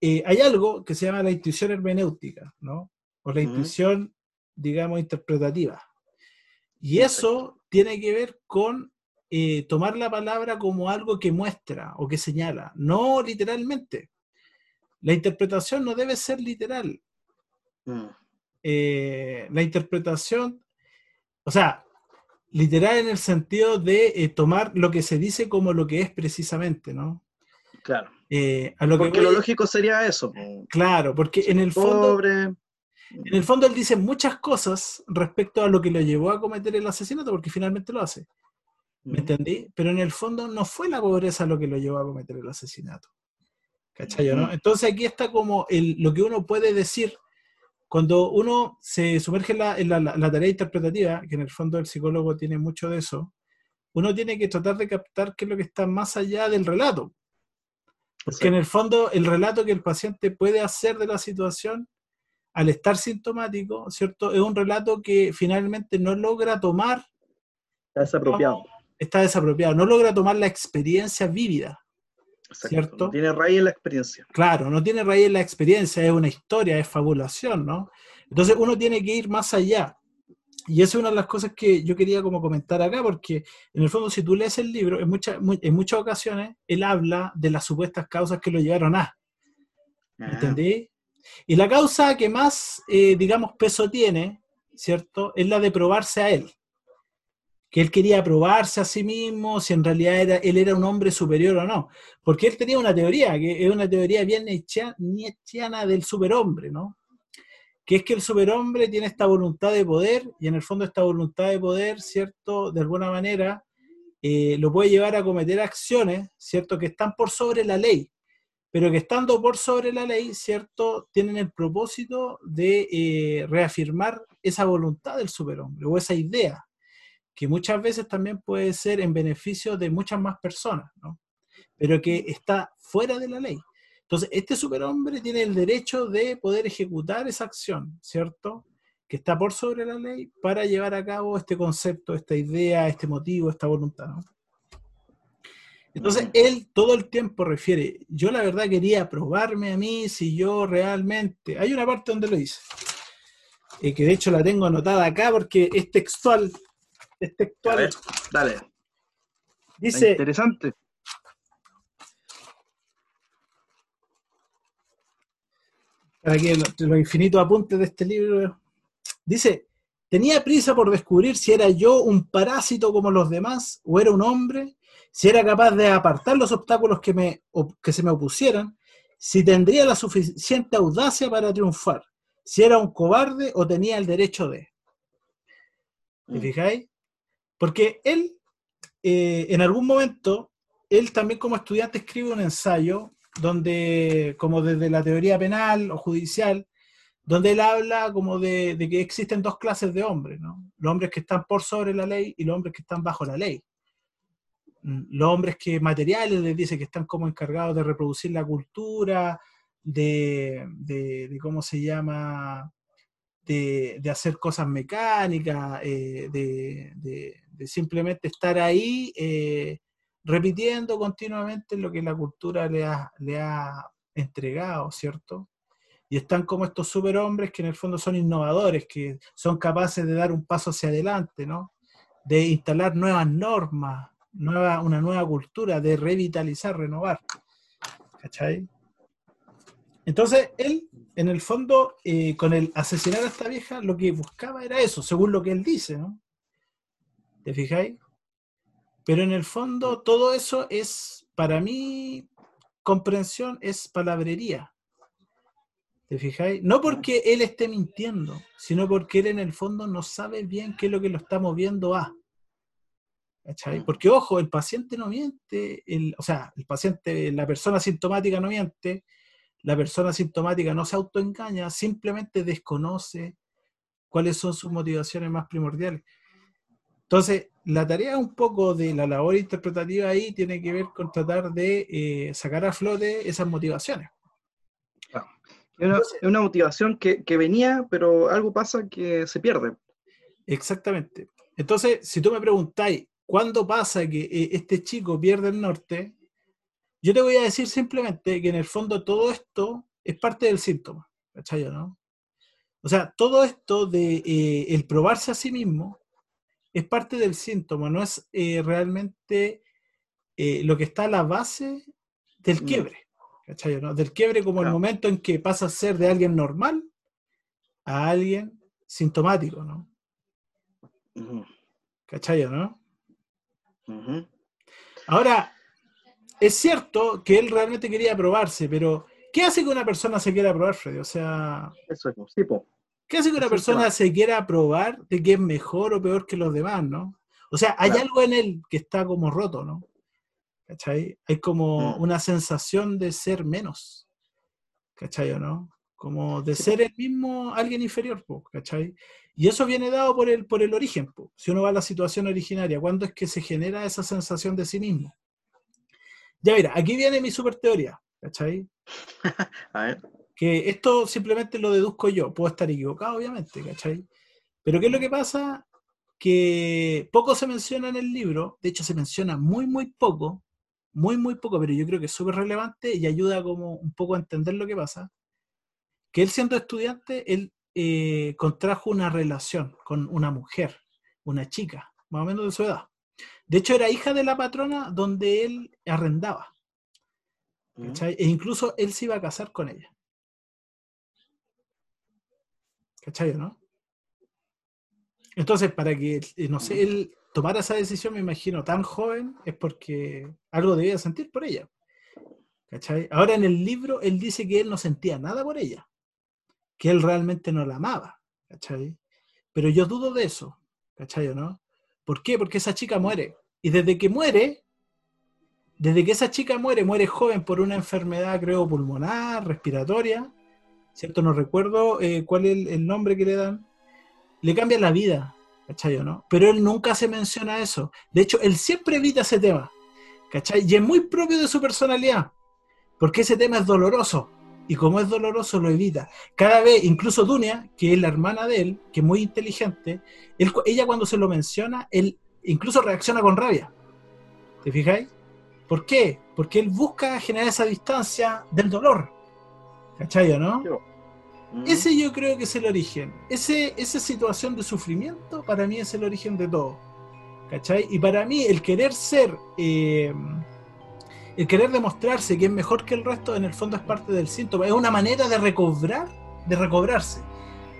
eh, hay algo que se llama la intuición hermenéutica, ¿no? O la intuición, digamos, interpretativa. Y eso tiene que ver con eh, tomar la palabra como algo que muestra o que señala, no literalmente. La interpretación no debe ser literal. Mm, Eh, la interpretación, o sea, literal en el sentido de eh, tomar lo que se dice como lo que es precisamente, ¿no? Claro. Eh, a lo que Porque voy- lo lógico sería eso. Claro, porque en el fondo, Pobre. en el fondo él dice muchas cosas respecto a lo que lo llevó a cometer el asesinato, porque finalmente lo hace. ¿Me Mm, entendí? Pero en el fondo no fue la pobreza lo que lo llevó a cometer el asesinato. ¿Cachai? o no? Ujú. Entonces aquí está como el, lo que uno puede decir cuando uno se sumerge en, la, en la- la- la tarea interpretativa, que en el fondo el psicólogo tiene mucho de eso, uno tiene que tratar de captar qué es lo que está más allá del relato. Porque en el fondo el relato que el paciente puede hacer de la situación al estar sintomático, ¿cierto? Es un relato que finalmente no logra tomar Está desapropiado. está desapropiado, no logra tomar la experiencia vívida. Exacto. ¿cierto? No tiene raíz en la experiencia. Claro, no tiene raíz en la experiencia, es una historia, es fabulación, ¿no? Entonces uno tiene que ir más allá. Y esa es una de las cosas que yo quería como comentar acá, porque en el fondo si tú lees el libro, en, muchas mu- en muchas ocasiones él habla de las supuestas causas que lo llevaron a, ¿me Ah, ¿entendí? Y la causa que más, eh, digamos, peso tiene, ¿cierto? Es la de probarse a él. Que él quería probarse a sí mismo, si en realidad era, él era un hombre superior o no. Porque él tenía una teoría, que es una teoría bien nietzschea- nietzscheana del superhombre, ¿no? Que es que el superhombre tiene esta voluntad de poder, y en el fondo esta voluntad de poder, ¿cierto? De alguna manera, eh, lo puede llevar a cometer acciones, ¿cierto? Que están por sobre la ley pero que estando por sobre la ley, ¿cierto? Tienen el propósito de eh, reafirmar esa voluntad del superhombre o esa idea, que muchas veces también puede ser en beneficio de muchas más personas, ¿no? Pero que está fuera de la ley. Entonces, este superhombre tiene el derecho de poder ejecutar esa acción, ¿cierto? Que está por sobre la ley para llevar a cabo este concepto, esta idea, este motivo, esta voluntad, ¿no? Entonces, él todo el tiempo refiere, yo la verdad quería probarme a mí si yo realmente... Hay una parte donde lo dice, eh, que de hecho la tengo anotada acá porque es textual. Es textual. ver, dale. Dice, Interesante. para que lo- los infinitos apuntes de este libro, dice, tenía prisa por descubrir si era yo un parásito como los demás o era un hombre, si era capaz de apartar los obstáculos que, me, que se me opusieran, si tendría la suficiente audacia para triunfar, si era un cobarde o tenía el derecho de. ¿Te Mm. fijáis? Porque él, eh, en algún momento, él también como estudiante escribe un ensayo donde, como desde la teoría penal o judicial, donde él habla como de, que existen dos clases de hombres, ¿no? Los hombres que están por sobre la ley y los hombres que están bajo la ley. Mm, Los hombres que materiales les dice que están como encargados de reproducir la cultura, de cómo se llama, de, hacer cosas mecánicas, eh, de simplemente estar ahí eh, repitiendo continuamente lo que la cultura le ha, le ha entregado, ¿cierto? Y están como estos superhombres que en el fondo son innovadores, que son capaces de dar un paso hacia adelante, ¿no? De instalar nuevas normas, nueva, una nueva cultura, de revitalizar, renovar. ¿Cachai? Entonces, él, en el fondo, eh, con el asesinar a esta vieja, lo que buscaba era eso, según lo que él dice, ¿no? ¿Te fijáis? Pero en el fondo, todo eso es, para mí, comprensión es palabrería. ¿Te fijáis? No porque él esté mintiendo, sino porque él en el fondo no sabe bien qué es lo que lo está moviendo a. ¿Cachai? Porque, ojo, el paciente no miente, el, o sea, el paciente, la persona sintomática no miente, la persona sintomática no se autoengaña, simplemente desconoce cuáles son sus motivaciones más primordiales. Entonces, la tarea un poco de la labor interpretativa ahí tiene que ver con tratar de eh, sacar a flote esas motivaciones. Es una, es una motivación que, que venía, pero algo pasa que se pierde. Exactamente. Entonces, si tú me preguntáis, ¿cuándo pasa que eh, este chico pierde el norte? Yo te voy a decir simplemente que en el fondo todo esto es parte del síntoma, ¿cachai no? O sea, todo esto de eh, el probarse a sí mismo es parte del síntoma, no es eh, realmente eh, lo que está a la base del mm. quiebre, ¿cachai no? Del quiebre como el momento en que pasa a ser de alguien normal a alguien sintomático, ¿no? ¿Cachai no? Ahora, es cierto que él realmente quería probarse, pero ¿qué hace que una persona se quiera probar, Freddy? O sea... Eso es, sí, ¿Qué hace que una persona se quiera probar de que es mejor o peor que los demás, no? O sea, hay algo en él que está como roto, ¿no? ¿Cachai? Hay como mm. una sensación de ser menos. ¿Cachai o no? Como de ser el mismo alguien inferior, ¿cachai? Y eso viene dado por el, por el origen. Si uno va a la situación originaria, ¿cuándo es que se genera esa sensación de sí mismo? Ya mira, aquí viene mi super teoría, ¿cachai? a ver. Que esto simplemente lo deduzco yo, puedo estar equivocado, obviamente, ¿cachai? Pero ¿qué es lo que pasa? Que poco se menciona en el libro, de hecho se menciona muy, muy poco, muy, muy poco, pero yo creo que es súper relevante y ayuda como un poco a entender lo que pasa. Que él siendo estudiante, él eh, contrajo una relación con una mujer, una chica, más o menos de su edad. De hecho, era hija de la patrona donde él arrendaba. Mm. E incluso él se iba a casar con ella. ¿Cachai, no? Entonces, para que, eh, no sé, él tomara esa decisión, me imagino, tan joven, es porque algo debía sentir por ella. ¿Cachai? Ahora en el libro, él dice que él no sentía nada por ella que él realmente no la amaba, ¿cachai? Pero yo dudo de eso, ¿cachai o no? ¿Por qué? Porque esa chica muere. Y desde que muere, desde que esa chica muere, muere joven por una enfermedad, creo, pulmonar, respiratoria, ¿cierto? No recuerdo eh, cuál es el, nombre que le dan. Le cambia la vida, ¿cachai no? Pero él nunca se menciona eso. De hecho, él siempre evita ese tema, ¿cachai? Y es muy propio de su personalidad, porque ese tema es doloroso, y como es doloroso lo evita. Cada vez, incluso Dunia, que es la hermana de él, que es muy inteligente, ella cuando se lo menciona, él incluso reacciona con rabia. ¿Te fijáis? ¿Por qué? Porque él busca generar esa distancia del dolor. ¿Cachai no? Ese yo creo que es el origen. Ese, esa situación de sufrimiento para mí es el origen de todo. ¿Cachai? Y para mí el querer ser... Eh, el querer demostrarse que es mejor que el resto, en el fondo es parte del síntoma. Es una manera de recobrar, de recobrarse,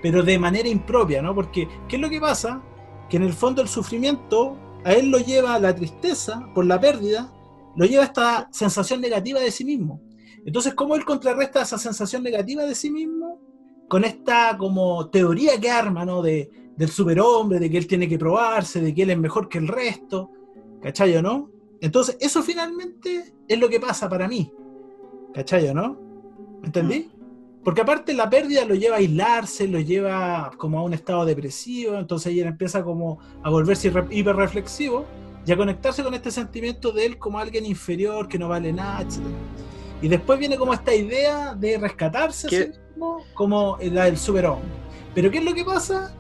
pero de manera impropia, ¿no? Porque, ¿qué es lo que pasa? Que en el fondo el sufrimiento a él lo lleva la tristeza por la pérdida, lo lleva a esta sensación negativa de sí mismo. Entonces, ¿cómo él contrarresta esa sensación negativa de sí mismo? Con esta como teoría que arma, ¿no? De, del superhombre, de que él tiene que probarse, de que él es mejor que el resto, ¿cachai o no? Entonces, eso finalmente es lo que pasa para mí. ¿Cachai, no? ¿Me entendí? Mm. Porque aparte la pérdida lo lleva a aislarse, lo lleva como a un estado depresivo, entonces ella empieza como a volverse hiperreflexivo y a conectarse con este sentimiento de él como alguien inferior, que no vale nada, etc. Y después viene como esta idea de rescatarse a sí mismo como la del superhombre. Pero ¿qué es lo que pasa?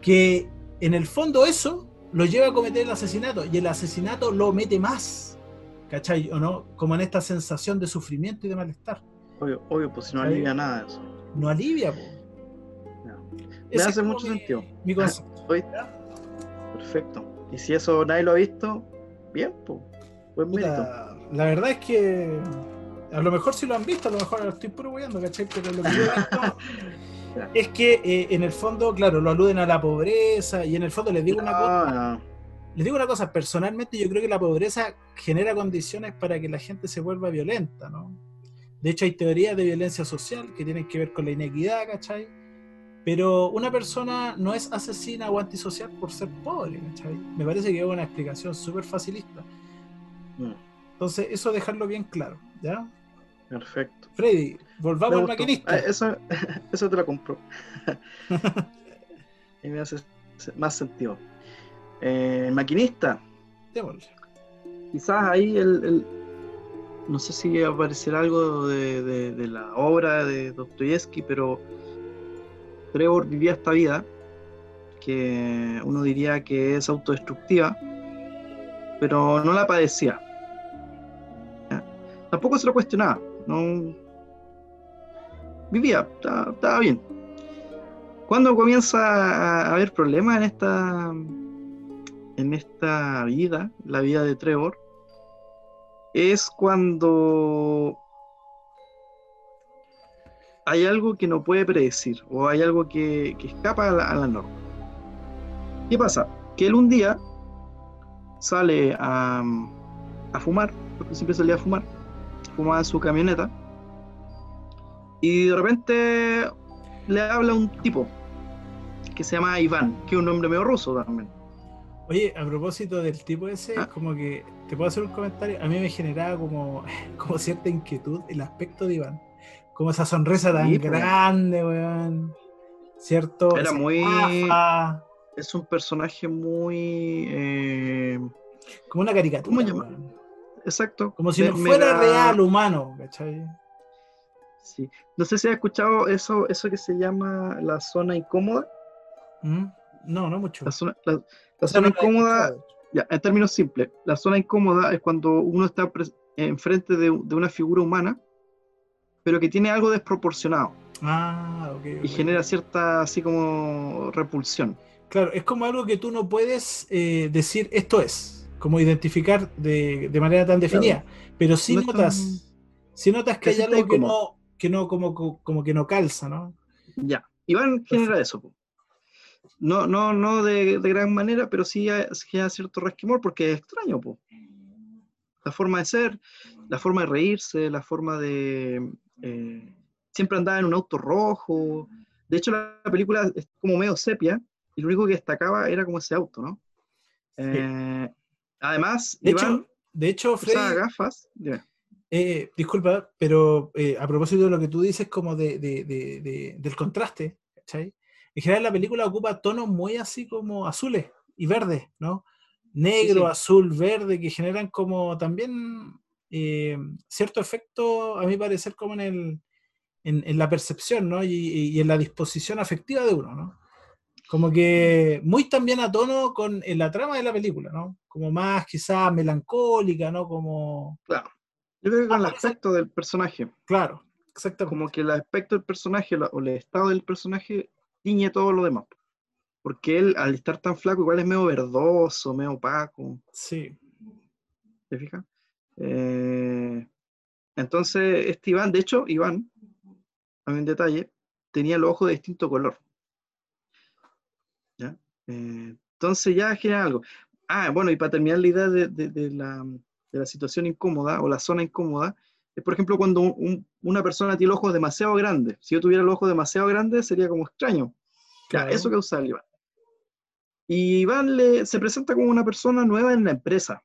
Que en el fondo eso lo lleva a cometer el asesinato y el asesinato lo mete más, ¿cachai? ¿O no? Como en esta sensación de sufrimiento y de malestar. Obvio, obvio pues si no alivia nada eso. No alivia, pues. Me hace mucho sentido. Mi concepto. Perfecto. Y si eso nadie lo ha visto, bien, pues. Buen mérito. La verdad es que a lo mejor si lo han visto, a lo mejor lo estoy puro ¿cachai? Pero lo que yo he visto es que eh, en el fondo, claro, lo aluden a la pobreza y en el fondo les digo una cosa. Les digo una cosa, personalmente yo creo que la pobreza genera condiciones para que la gente se vuelva violenta, ¿no? De hecho hay teorías de violencia social que tienen que ver con la inequidad, ¿cachai? Pero una persona no es asesina o antisocial por ser pobre, ¿cachai? Me parece que es una explicación súper facilista. Mm. Entonces, eso dejarlo bien claro, ¿ya? Perfecto. Freddy, volvamos al maquinista. Ah, eso, eso te lo compro. y me hace más sentido. Eh, maquinista. Quizás ahí el, no sé si aparecerá algo de, de, la obra de Dostoyevsky, pero Trevor vivía esta vida que uno diría que es autodestructiva, pero no la padecía. Tampoco se lo cuestionaba. No, vivía, estaba, bien. Cuando comienza a haber problemas en esta, en esta vida, la vida de Trevor, es cuando hay algo que no puede predecir o hay algo que, escapa a la, norma. ¿Qué pasa? Que él un día sale a, a fumar, porque siempre salía a fumar, fumaba en su camioneta, y de repente le habla un tipo que se llama Iván, que es un nombre medio ruso también. Oye, a propósito del tipo ese, ah. como que, ¿te puedo hacer un comentario? A mí me generaba como, como cierta inquietud el aspecto de Iván. Como esa sonrisa tan pues. grande, weón. ¿Cierto? Era muy... Es un personaje muy... Eh, como una caricatura. ¿Cómo Exacto. Como si no fuera real humano, ¿cachai? Sí. No sé si has escuchado eso, eso que se llama la zona incómoda. ¿Mm? No, no mucho. La zona, incómoda, ya, en términos simples, la zona incómoda es cuando uno está enfrente de, de una figura humana, pero que tiene algo desproporcionado. Ah, ok. Y genera cierta, así como, repulsión. Claro, es como algo que tú no puedes eh, decir esto es, como identificar de, de manera tan definida, pero sí notas, si notas que hay algo que no, que no, como, como que no calza, ¿no? Ya, Iván genera eso. No, no, no de, gran manera, pero sí genera cierto resquemor porque es extraño, po. La forma de ser, la forma de reírse, la forma de... Eh, siempre andaba en un auto rojo. De hecho, la película es como medio sepia y lo único que destacaba era como ese auto, ¿no? Eh, además, de hecho, de hecho Freddy, gafas. Eh, disculpa, pero eh, a propósito de lo que tú dices como de, del contraste, ¿cachai? En general la película ocupa tonos muy así como azules y verdes, ¿no? Negro, azul, verde, que generan como también eh, cierto efecto, a mi parecer, como en, el, en, la percepción, ¿no? Y, en la disposición afectiva de uno, ¿no? Como que muy también a tono con en la trama de la película, ¿no? Como más quizás melancólica, ¿no? Como... Claro yo creo que con el aspecto del personaje. Claro, exacto. Como que el aspecto del personaje o el estado del personaje tiñe todo lo demás. Porque él, al estar tan flaco, igual es medio verdoso, medio opaco. Sí. ¿Te fijas? Eh, entonces, este Iván, de hecho, Iván, a un detalle, tenía los ojos de distinto color. ¿Ya? Eh, entonces ya genera algo. Ah, bueno, y para terminar la idea de la, de la situación incómoda o la zona incómoda es, por ejemplo, cuando una persona tiene los ojos demasiado grandes. Si yo tuviera los ojos demasiado grandes, sería como extraño. Claro. Eso causa el Iván. Y Iván le, se presenta como una persona nueva en la empresa.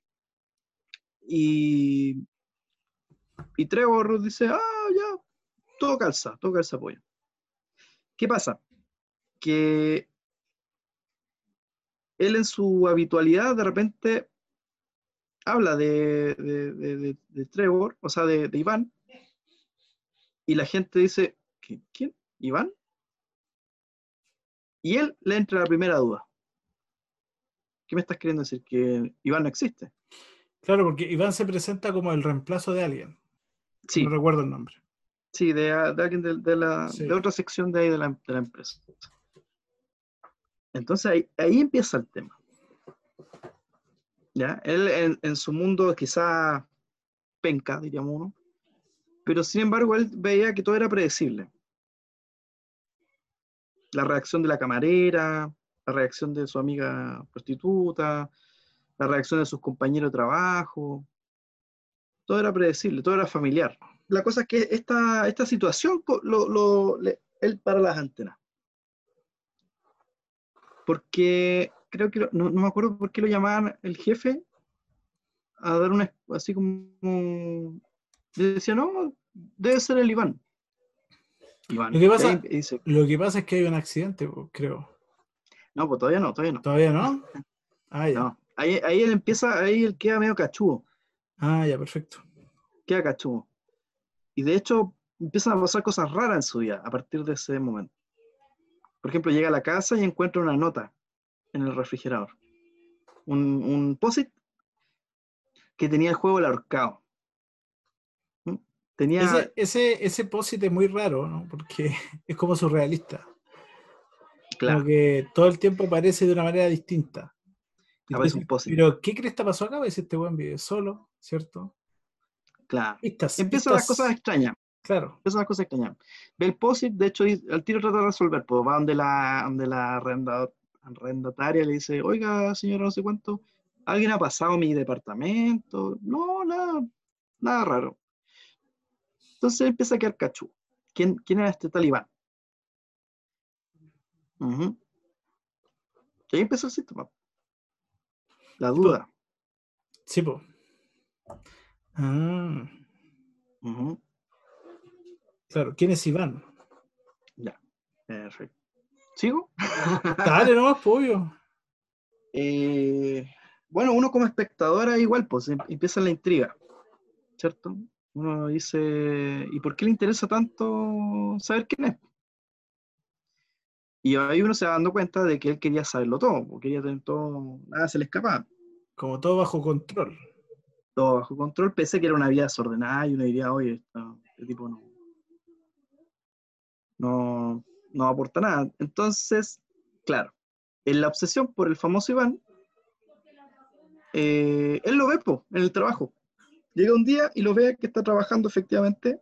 Y, y Trevor dice, ah, ya, todo calza, todo calza apoyo. ¿Qué pasa? Que él en su habitualidad de repente habla de, Trevor, o sea, de, Iván, y la gente dice, ¿quién? ¿Iván? Y él le entra la primera duda. ¿Qué me estás queriendo decir? ¿Que Iván no existe? Claro, porque Iván se presenta como el reemplazo de alguien. Sí. No recuerdo el nombre. Sí, de, alguien de, la, otra sección de ahí de la, empresa. Entonces ahí, ahí empieza el tema. Él en, su mundo quizá penca, diríamos uno, pero sin embargo él veía que todo era predecible. La reacción de la camarera, la reacción de su amiga prostituta, la reacción de sus compañeros de trabajo, todo era predecible, todo era familiar. La cosa es que esta, esta situación lo, él para las antenas. Porque creo que, no, me acuerdo por qué lo llamaban el jefe a dar una, así como, decía, no, debe ser el Iván. Iván. Lo, que pasa, lo que pasa es que hay un accidente, creo. No, pues todavía no, todavía no. ¿Todavía no? Ah, ya. Ahí, ahí él empieza, ahí él queda medio cachudo. Ah, ya, perfecto. Queda cachudo. Y de hecho, empiezan a pasar cosas raras en su vida a partir de ese momento. Por ejemplo, llega a la casa y encuentra una nota en el refrigerador. Un, un POSIT que tenía el juego el ahorcado. ¿Mm? tenía... Ese, ese, ese posit es muy raro, ¿no? Porque es como surrealista. claro, Como que todo el tiempo aparece de una manera distinta. Aparece un post-it. Pero, ¿qué crees que pasó acá? Pues este buen vive solo, ¿cierto? Claro. Pistas. Empiezan las cosas extrañas. Claro. Empiezan las cosas extrañas. Ve el POSIT, de hecho, al tiro trata de resolver, pues va donde la, donde la arrenda- arrendataria le dice, oiga, señora, no sé cuánto, ¿alguien ha pasado mi departamento? No, nada, nada raro. Entonces empieza a quedar cachú. ¿Quién, quién era este talibán? Ujú. Y ahí empezó el síntoma. La duda. Sí, po. Ah, claro. ¿Quién es Iván? Ya, perfecto. ¿Sigo? Dale nomás, po, obvio. Eh, bueno, uno como espectadora igual, pues em- empieza la intriga, ¿cierto? Uno dice, ¿y por qué le interesa tanto saber quién es? Y ahí uno se va dando cuenta de que él quería saberlo todo, porque quería tener todo, nada se le escapaba, Como todo bajo control. todo bajo control, pese a que era una vida desordenada y uno diría, oye, este tipo no, no, no aporta nada. Entonces, claro, en la obsesión por el famoso Iván, eh, él lo ve po, en el trabajo. Llega un día y lo ve que está trabajando efectivamente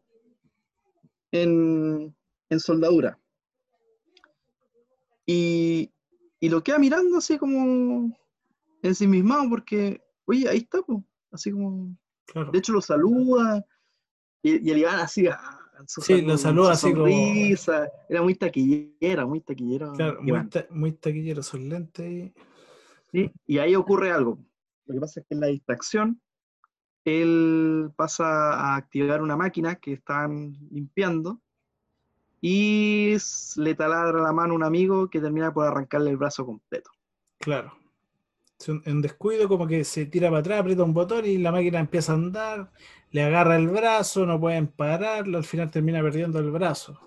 en, en soldadura. Y, y lo queda mirando así como ensimismado porque, oye, ahí está, po, así como, Claro. de hecho lo saluda y, y el Iván así, su Sí, lo saludo, saluda su así como- sonrisa, era muy taquillera, muy taquillero. Claro, muy, ta- muy taquillero, son lentes. ¿sí? Y ahí ocurre algo. Lo que pasa es que en la distracción, él pasa a activar una máquina que están limpiando y le taladra la mano a un amigo que termina por arrancarle el brazo completo. Claro. Un descuido, como que se tira para atrás, aprieta un botón y la máquina empieza a andar, le agarra el brazo, no pueden pararlo, al final termina perdiendo el brazo.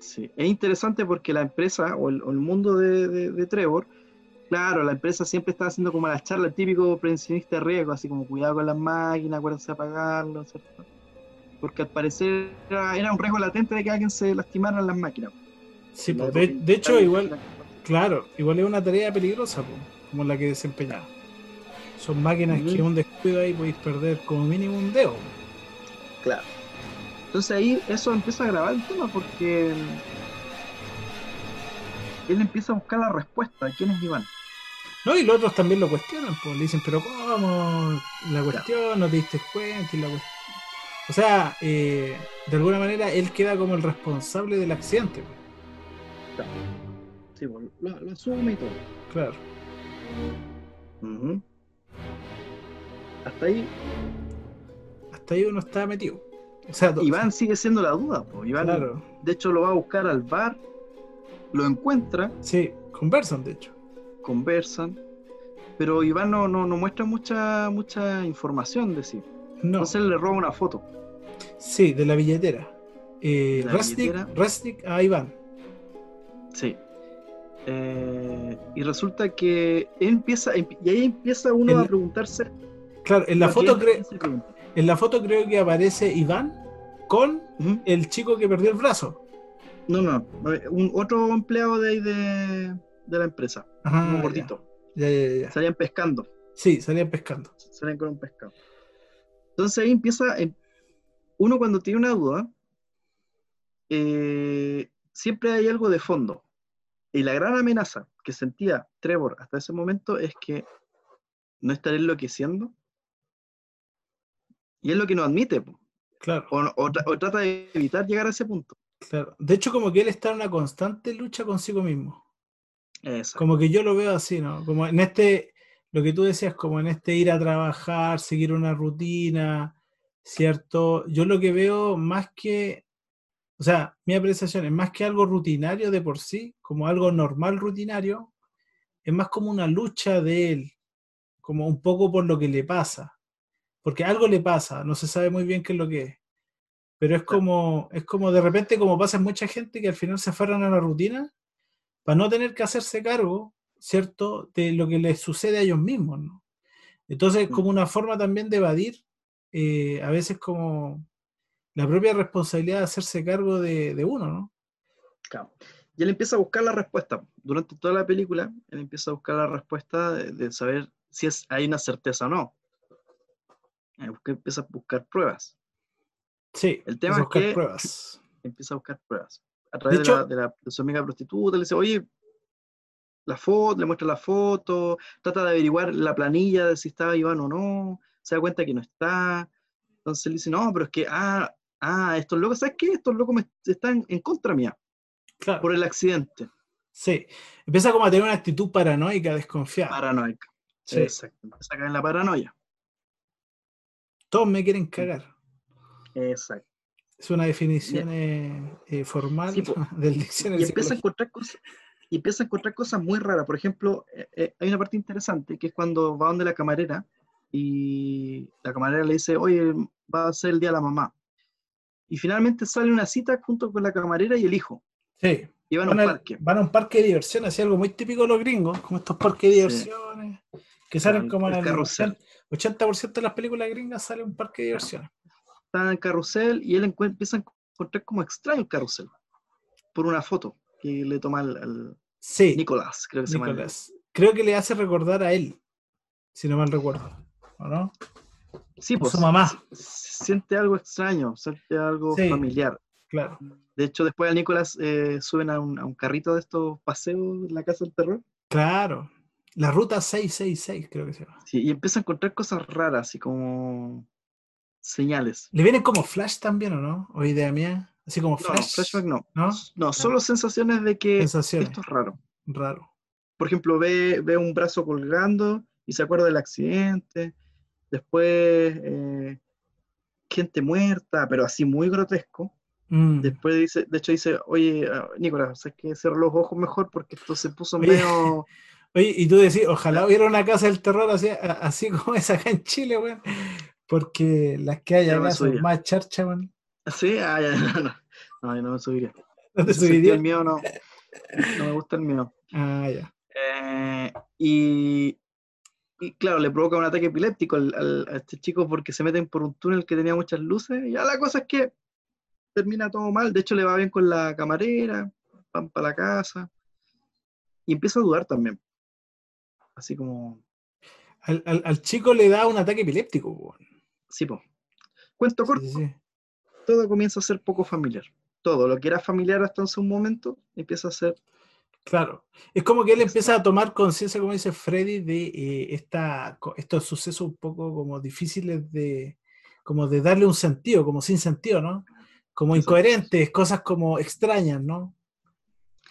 Sí. Es interesante porque la empresa o el, o el mundo de, de- de Trevor, claro, la empresa siempre está haciendo como las charlas, el típico prevencionista de riesgo, así como cuidado con las máquinas, acuérdense de apagarlo, ¿cierto? Porque al parecer era, era un riesgo latente de que alguien se lastimara en las máquinas. Sí, En la pues, de, hecho, igual, claro, igual es una tarea peligrosa, pues, como la que desempeñaba. Son máquinas que un descuido ahí podéis perder como mínimo un dedo. Claro. Entonces ahí eso empieza a grabar el tema porque él empieza a buscar la respuesta. ¿Quién es Iván? No, y los otros también lo cuestionan, pues le dicen, pero ¿cómo? La cuestión, no te diste cuenta y la cuestión. O sea, eh, de alguna manera él queda como el responsable del accidente. pues, Sí, pues, lo, lo asume y todo. Claro. Hasta ahí, Hasta ahí uno está metido. O sea, to- Iván sigue siendo la duda. po. Iván, Claro. de hecho, lo va a buscar al bar, lo encuentra, Sí, conversan, de hecho. conversan, pero Iván no, no, no muestra mucha, mucha información de sí. No. Entonces le roba una foto. Sí, de la billetera. Eh. Rastik a Iván. Sí. Eh, y resulta que empieza, em- y ahí empieza uno a preguntarse. Claro, en la, ¿a foto cre- en la foto creo que aparece Iván con el chico que perdió el brazo. No, no, un, otro empleado de ahí de, de la empresa, Ajá, ya. gordito. Ya, ya, ya. Salían pescando, Sí, salían pescando. salían con un pescado. Entonces ahí empieza, em- uno cuando tiene una duda, eh, siempre hay algo de fondo. Y la gran amenaza que sentía Trevor hasta ese momento es que no estaré enloqueciendo. Y es lo que no admite, po. Claro, o trata de evitar llegar a ese punto. claro. De hecho, como que él está en una constante lucha consigo mismo. Exacto. Como que yo lo veo así, ¿no? Como en este, lo que tú decías, como en este ir a trabajar, seguir una rutina, ¿cierto? Yo lo que veo más que, o sea, mi apreciación es más que algo rutinario de por sí, como algo normal rutinario, es más como una lucha de él, como un poco por lo que le pasa. Porque algo le pasa, no se sabe muy bien qué es lo que es. Pero es como, es como de repente, como pasa en mucha gente que al final se aferran a la rutina para no tener que hacerse cargo, ¿cierto?, de lo que les sucede a ellos mismos, ¿no? Entonces, Mm. como una forma también de evadir, eh, a veces como, la propia responsabilidad de hacerse cargo de, de uno, ¿no? Claro. Y él empieza a buscar la respuesta. Durante toda la película, él empieza a buscar la respuesta de, de saber si es, hay una certeza o no. Eh, busca- Empieza a buscar pruebas. Sí, El tema es que- pruebas. Empieza a buscar pruebas. A través de, hecho- la, de la- de su amiga prostituta, le dice, oye, la foto, le muestra la foto, trata de averiguar la planilla de si estaba Iván o no, se da cuenta que no está. Entonces le dice, no, pero es que, ah, ah, estos locos, ¿sabes qué? Estos locos me, están en contra mía Claro. por el accidente. Sí. Empieza como a tener una actitud paranoica, desconfiada. Paranoica. Sí. Exacto. Empieza a caer en la paranoia. Todos me quieren cagar. Exacto. Es una definición eh, eh, formal Sí, del Y diccionario. empieza a encontrar cosas. Y empieza a encontrar cosas muy raras. Por ejemplo, eh, hay una parte interesante que es cuando va donde la camarera y la camarera le dice, oye, va a ser el día de la mamá. Y finalmente sale una cita junto con la camarera y el hijo. Sí. Y van a un parque. van a un parque de diversiones, así algo muy típico de los gringos, como estos parques de Sí. diversiones, que salen el- como en el el carrusel. 80% de las películas gringas sale un parque de diversiones. Está en el carrusel y él empieza a encontrar como extraño el carrusel. Por una foto que le toma al, al Sí, Nicolás, creo que se llama. el- Nicolás. Creo que le hace recordar a él, si no mal recuerdo. ¿O no? Sí, pues su mamá. Siente algo extraño, siente algo Sí. familiar. Claro. De hecho, después al Nicolás eh, suben a un, a un carrito de estos paseos en la casa del terror. Claro. La ruta 666, creo que se llama. Sí, y empieza a encontrar cosas raras, así como señales. ¿Le vienen como flash también o no? ¿O idea mía? Así como flash. no, flashback no. ¿no? No, solo sensaciones de que Sensaciones. esto es raro. Raro. Por ejemplo, ve, ve un brazo colgando y se acuerda del accidente. Después, eh, gente muerta, pero así muy grotesco. Mm. Después dice, de hecho dice, oye, ah, Nicolás, hay que cerrar los ojos mejor porque esto se puso Oye, medio... Oye, y tú decís, ojalá hubiera una casa del terror así, así como esa acá en Chile, weón. Porque las que hay acá son más charcha, weón. Sí, ah, ya, no, no, no, yo no me subiría. ¿No te subiría? del miedo no, no me gusta el miedo. Ah, ya. Eh, y, y claro, le provoca un ataque epiléptico al, al- a este chico porque se meten por un túnel que tenía muchas luces. Y ya la cosa es que termina todo mal. De hecho, le va bien con la camarera, van para la casa. Y empieza a dudar también. Así como, Al, al- al chico le da un ataque epiléptico, sí, po. Cuento corto, Sí, sí, sí. todo comienza a ser poco familiar. Todo lo que era familiar hasta en su momento empieza a ser Claro. Es como que él empieza a tomar conciencia, como dice Freddy, de eh, esta, estos sucesos un poco como difíciles de, como de darle un sentido, como sin sentido, ¿no? Como incoherentes, cosas como extrañas, ¿no?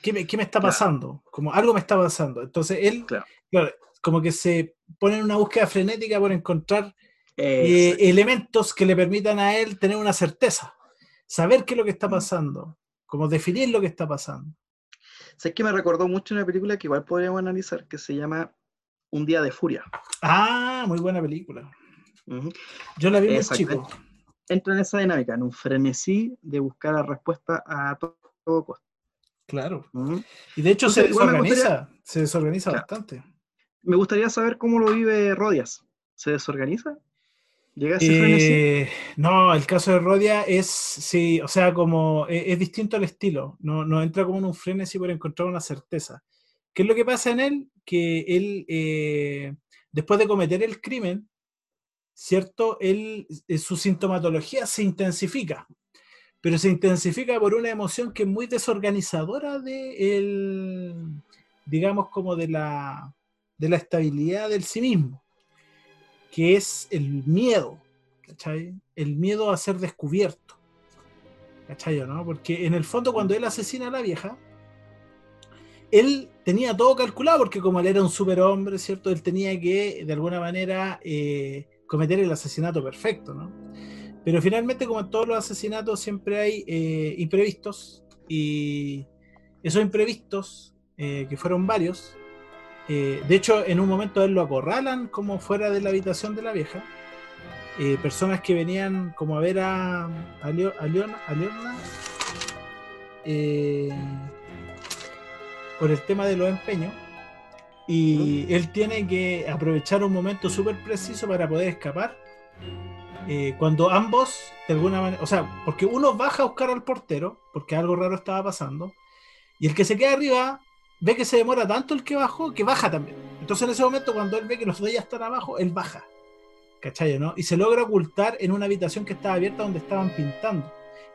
¿Qué me, qué me está Claro. pasando? Como algo me está pasando. Entonces él, Claro. claro, como que se pone en una búsqueda frenética por encontrar eh, elementos que le permitan a él tener una certeza, saber qué es lo que está pasando, como definir lo que está pasando. ¿Sabes que me recordó mucho una película que igual podríamos analizar que se llama Un día de furia? Ah, muy buena película. Yo la vi muy chico. Entra en esa dinámica, en un frenesí de buscar la respuesta a to- todo costo. Claro. Y de hecho se Entonces, desorganiza, se desorganiza Claro. bastante. Me gustaría saber cómo lo vive Rodias. ¿Se desorganiza? Eh, no, el caso de Rodia es, sí, o sea, como e- es, distinto al estilo, no, no entra como en un frenesí por encontrar una certeza. ¿Qué es lo que pasa en él? Que él, eh, después de cometer el crimen, ¿cierto? Él, eh, su sintomatología se intensifica, pero se intensifica por una emoción que es muy desorganizadora de el, digamos, como de la, de la estabilidad del sí mismo que es el miedo, ¿cachai? El miedo a ser descubierto, ¿cachai? ¿no? Porque en el fondo cuando él asesina a la vieja, él tenía todo calculado, porque como él era un superhombre, ¿cierto? Él tenía que, de alguna manera, eh, cometer el asesinato perfecto, ¿no? Pero finalmente, como en todos los asesinatos, siempre hay eh, imprevistos, y esos imprevistos, eh, que fueron varios, eh, de hecho, en un momento a él lo acorralan como fuera de la habitación de la vieja. Eh, personas que venían como a ver a, a, Leo- a Leona, a Leona, eh, por el tema de los empeños. Y él tiene que aprovechar un momento súper preciso para poder escapar. eh, cuando ambos, de alguna manera, o sea, porque uno baja a buscar al portero, porque algo raro estaba pasando, y el que se queda arriba ve que se demora tanto el que bajó, que baja también. Entonces en ese momento, cuando él ve que los dos ya están abajo, él baja. ¿Cachai? ¿no? Y se logra ocultar en una habitación que estaba abierta donde estaban pintando.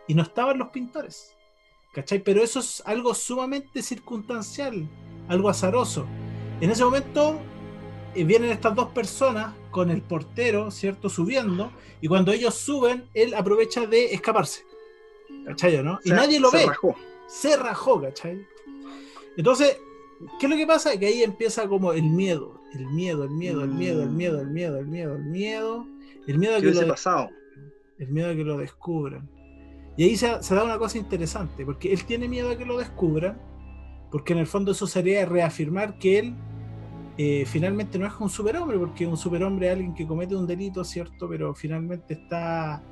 Y no estaban los pintores. ¿Cachai? Pero eso es algo sumamente circunstancial, algo azaroso. En ese momento eh, vienen estas dos personas con el portero, ¿cierto? Subiendo, y cuando ellos suben, él aprovecha de escaparse. ¿Cachai? ¿no? Y nadie lo se ve. rajó. Se rajó, ¿cachai? Entonces, ¿qué es lo que pasa? Que ahí empieza como el miedo, el miedo, el miedo, el miedo, el miedo, el miedo, el miedo, el miedo, el miedo a ¿Qué que lo, pasado? el miedo a que lo descubran. Y ahí se, se da una cosa interesante, porque él tiene miedo a que lo descubran, porque en el fondo eso sería reafirmar que él eh, finalmente no es un superhombre, porque un superhombre es alguien que comete un delito, ¿cierto? Pero finalmente está...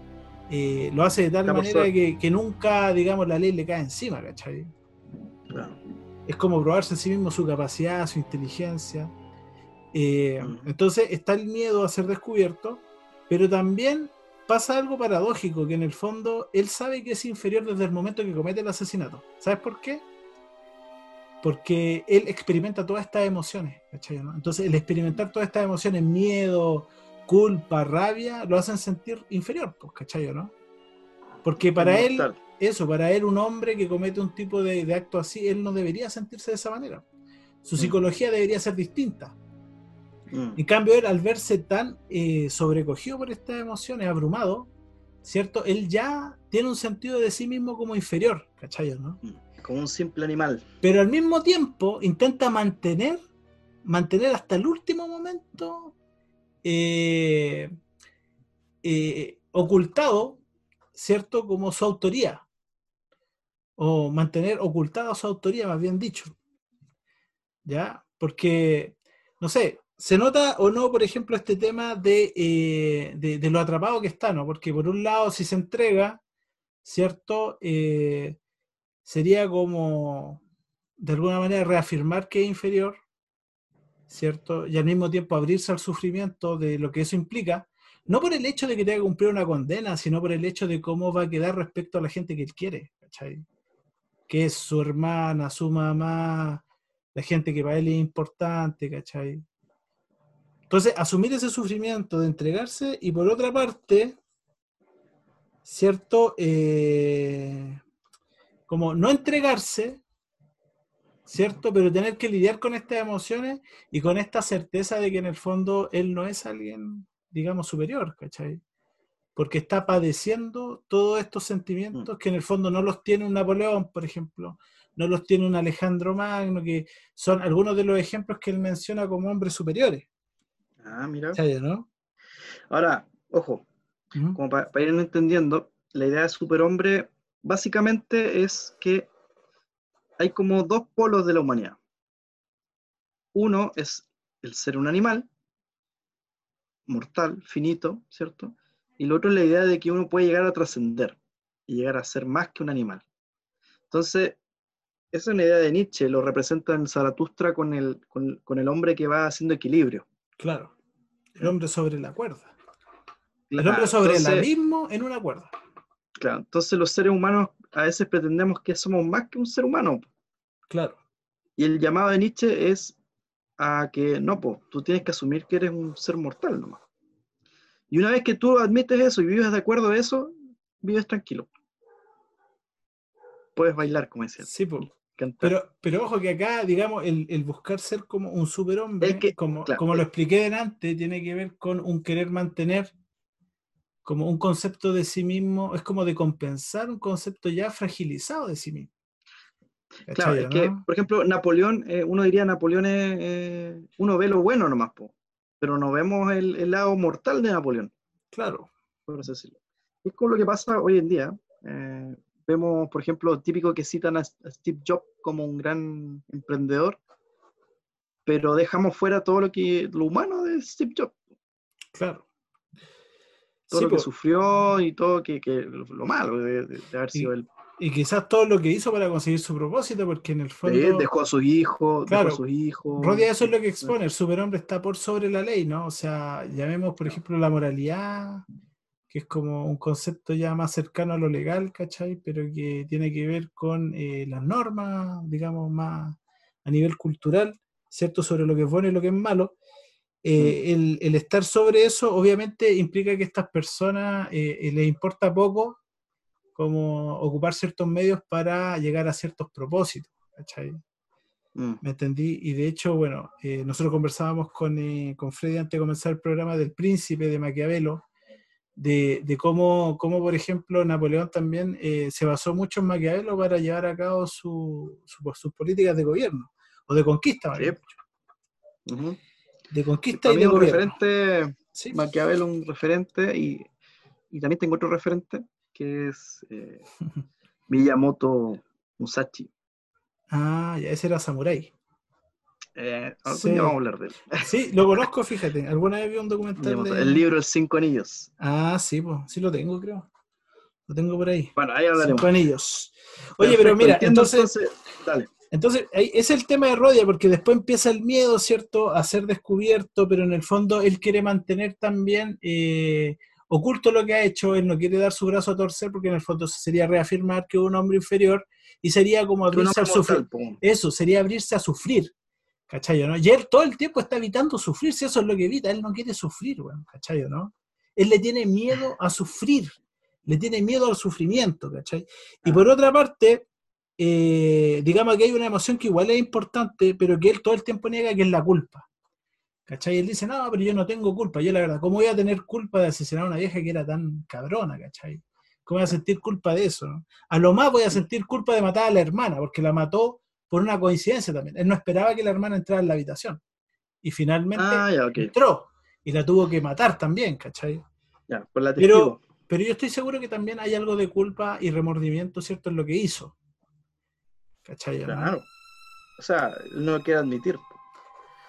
eh, lo hace de tal Está por manera que, que nunca, digamos, la ley le cae encima, ¿cachai? Claro. Es como probarse a sí mismo su capacidad, su inteligencia. Eh, Mm. Entonces está el miedo a ser descubierto, pero también pasa algo paradójico, que en el fondo él sabe que es inferior desde el momento que comete el asesinato. ¿Sabes por qué? Porque él experimenta todas estas emociones. ¿cachai, no? Entonces el experimentar todas estas emociones, miedo, culpa, rabia, lo hacen sentir inferior, pues, ¿cachai, no? Porque para él. Eso, para él un hombre que comete un tipo de, de acto así, él no debería sentirse de esa manera. Su Mm. psicología debería ser distinta. Mm. En cambio, él al verse tan eh, sobrecogido por estas emociones, abrumado, ¿cierto? Él ya tiene un sentido de sí mismo como inferior, ¿cachai? ¿no? Como un simple animal. Pero al mismo tiempo intenta mantener, mantener hasta el último momento eh, eh, ocultado, ¿cierto? Como su autoría. O mantener ocultada su autoría, más bien dicho. ¿Ya? Porque, no sé, se nota o no, por ejemplo, este tema de, eh, de, lo atrapado que está, ¿no? Porque por un lado, si se entrega, ¿cierto? Eh, sería como, de alguna manera, reafirmar que es inferior, ¿cierto? Y al mismo tiempo abrirse al sufrimiento de lo que eso implica, no por el hecho de que tenga que cumplir una condena, sino por el hecho de cómo va a quedar respecto a la gente que él quiere, ¿cachai? Que es su hermana, su mamá, la gente que para él es importante, ¿cachai? Entonces, asumir ese sufrimiento de entregarse y por otra parte, ¿cierto? Eh, como no entregarse, ¿cierto? Pero tener que lidiar con estas emociones y con esta certeza de que en el fondo él no es alguien, digamos, superior, ¿cachai? Porque está padeciendo todos estos sentimientos que en el fondo no los tiene un Napoleón, por ejemplo, no los tiene un Alejandro Magno, que son algunos de los ejemplos que él menciona como hombres superiores, Ah, mira. Ahora, ojo, como para, ir entendiendo, la idea de superhombre básicamente es que hay como dos polos de la humanidad. Uno es el ser un animal, mortal, finito, ¿cierto? Y el otro es la idea de que uno puede llegar a trascender y llegar a ser más que un animal. Entonces, esa es una idea de Nietzsche, lo representa en Zaratustra con el, con, con el hombre que va haciendo equilibrio. Claro. El hombre sobre la cuerda. El Claro, hombre sobre el abismo en una cuerda. Claro, entonces los seres humanos a veces pretendemos que somos más que un ser humano. Claro. Y el llamado de Nietzsche es a que no, po, tú tienes que asumir que eres un ser mortal nomás. Y una vez que tú admites eso y vives de acuerdo a eso, vives tranquilo. Puedes bailar, como decía. Sí, cantar. Pero, pero ojo que acá, digamos, el, el buscar ser como un superhombre, que, como, claro, como lo expliqué delante, tiene que ver con un querer mantener como un concepto de sí mismo, es como de compensar un concepto ya fragilizado de sí mismo. Claro, ¿Cachai, es que, por ejemplo, Napoleón, eh, uno diría Napoleón es, eh, uno ve lo bueno nomás, po, pero no vemos el, el lado mortal de Napoleón. Claro, por así decirlo. Es como lo que pasa hoy en día. eh, vemos, por ejemplo, típico que citan a, a Steve Jobs como un gran emprendedor, pero dejamos fuera todo lo que lo humano de Steve Jobs, claro. todo Sí, lo que sufrió y todo que, que lo, lo malo de, haber sido él. Y quizás todo lo que hizo para conseguir su propósito, porque en el fondo... Él dejó a sus hijos, Claro, dejó a sus hijos. Rodia eso es lo que expone, el superhombre está por sobre la ley, ¿no? O sea, llamemos, por ejemplo, la moralidad, que es como un concepto ya más cercano a lo legal, ¿cachai? Pero que tiene que ver con eh, las normas, digamos, más a nivel cultural, ¿cierto? Sobre lo que es bueno y lo que es malo. Eh, el, el, estar sobre eso obviamente implica que a estas personas eh, les importa poco como ocupar ciertos medios para llegar a ciertos propósitos, ¿cachai? Mm. ¿Me entendí? Y de hecho, bueno, eh, nosotros conversábamos con, eh, con Freddy antes de comenzar el programa del príncipe de Maquiavelo, de, de cómo, cómo, por ejemplo, Napoleón también eh, se basó mucho en Maquiavelo para llevar a cabo su, su- sus políticas de gobierno, o de conquista, Sí. de conquista y de un gobierno. referente, Sí. Maquiavelo un referente y, y también tengo otro referente que es eh, Miyamoto Musashi. Ah, ya, ese era Samurai. Eh, Sí. vamos a hablar de él. Sí, lo conozco, fíjate. Alguna vez vi un documental de... El libro El Cinco Anillos. Ah, sí, pues, sí lo tengo, creo. Lo tengo por ahí. Bueno, ahí hablaremos. Cinco anillos. Oye, pero mira, entiendo, entonces, dale. entonces es el tema de Rodia, porque después empieza el miedo, ¿cierto?, a ser descubierto, pero en el fondo él quiere mantener también eh, oculto lo que ha hecho, él no quiere dar su brazo a torcer, porque en el fondo sería reafirmar que es un hombre inferior y sería como abrirse al sufrir. Eso, sería abrirse a sufrir. ¿Cachai? ¿no? Y él todo el tiempo está evitando sufrir, si eso es lo que evita, él no quiere sufrir, weón, ¿cachai? ¿no? Él le tiene miedo a sufrir, le tiene miedo al sufrimiento, ¿cachai? Y por otra parte, eh, digamos que hay una emoción que igual es importante, pero que él todo el tiempo niega, que es la culpa. ¿Cachai? Él dice, no, pero yo no tengo culpa. Yo la verdad, ¿cómo voy a tener culpa de asesinar a una vieja que era tan cabrona, ¿cachai? ¿Cómo voy a sentir culpa de eso? no? A lo más voy a sentir culpa de matar a la hermana, porque la mató por una coincidencia también. Él no esperaba que la hermana entrara en la habitación. Y finalmente Ah, ya, entró. Y la tuvo que matar también, ¿cachai? Ya, por la Pero, pero yo estoy seguro que también hay algo de culpa y remordimiento, ¿cierto?, en lo que hizo. ¿Cachai? no? Claro. O sea, no quiere admitir,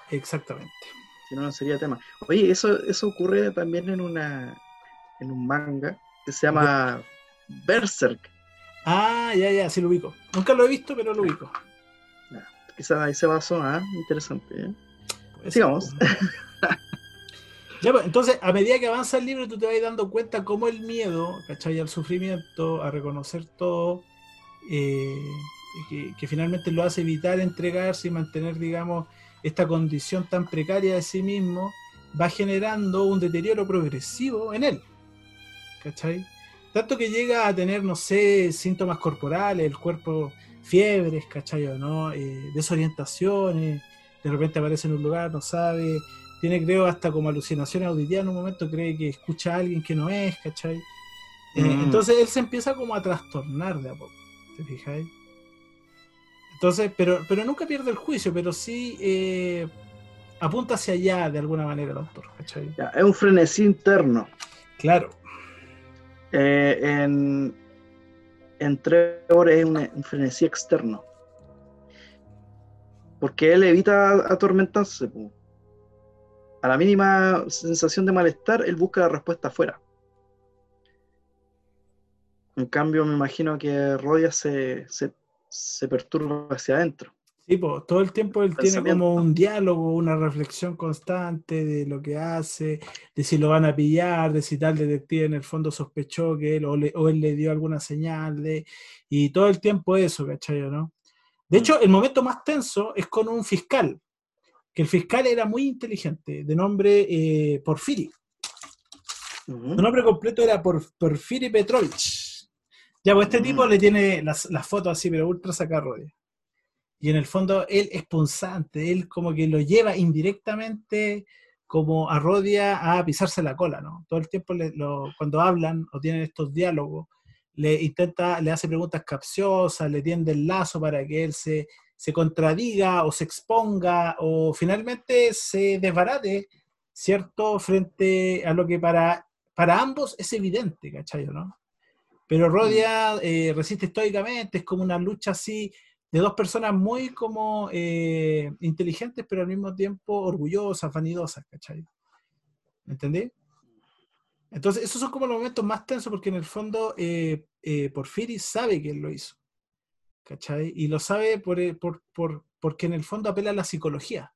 Exactamente. Si no, no sería tema. Oye, eso, eso ocurre también en una en un manga que se llama Berserk. Ah, ya, ya, sí lo ubico. Nunca lo he visto, pero lo ubico. Quizás ahí se basó, ah, interesante. ¿eh? Sigamos. Ya, pues, entonces, a medida que avanza el libro, tú te vas dando cuenta cómo el miedo, ¿cachai? Al sufrimiento, a reconocer todo, eh, que, que finalmente lo hace evitar entregarse y mantener, digamos, esta condición tan precaria de sí mismo, va generando un deterioro progresivo en él. ¿Cachai? Tanto que llega a tener, no sé, síntomas corporales, el cuerpo, fiebres, ¿cachai? o ¿no? Eh, desorientaciones, de repente aparece en un lugar, no sabe, tiene creo hasta como alucinaciones auditivas en un momento, cree que escucha a alguien que no es, ¿cachai? Eh, Mm. Entonces él se empieza como a trastornar de a poco, ¿te fijáis? Entonces, pero, pero nunca pierde el juicio, pero sí eh, apunta hacia allá de alguna manera el autor. Ya, es un frenesí interno. Claro, Eh, en, en Trevor es un, un frenesí externo. Porque él evita atormentarse. po. A la mínima sensación de malestar, él busca la respuesta afuera. En cambio, me imagino que Rodia se, se, se perturba hacia adentro. Sí, po, todo el tiempo él tiene como un diálogo, una reflexión constante de lo que hace, de si lo van a pillar, de si tal detective en el fondo sospechó que él o, le- o él le dio alguna señal, de, y todo el tiempo eso, ¿cachai? ¿no? De hecho, el momento más tenso es con un fiscal, que el fiscal era muy inteligente, de nombre eh, Porfiri. Ujú. Su nombre completo era Por- Porfiri Petrovich. Ya, pues este Mm. tipo le tiene las, las fotos así, pero ultra sacarrodia. Y en el fondo él es punzante, él como que lo lleva indirectamente como a Rodia a pisarse la cola, ¿no? Todo el tiempo le- lo- cuando hablan o tienen estos diálogos, le intenta, le hace preguntas capciosas, le tiende el lazo para que él se, se contradiga o se exponga o finalmente se desbarate, ¿cierto? Frente a lo que para, para ambos es evidente, ¿cachai? ¿no? Pero Rodia eh, resiste estoicamente, es como una lucha así de dos personas muy como eh, inteligentes, pero al mismo tiempo orgullosas, vanidosas, ¿cachai? ¿Me entendí? Entonces, esos son como los momentos más tensos porque en el fondo eh, eh, Porfiri sabe que él lo hizo, ¿cachai? Y lo sabe por, por, por- porque en el fondo apela a la psicología,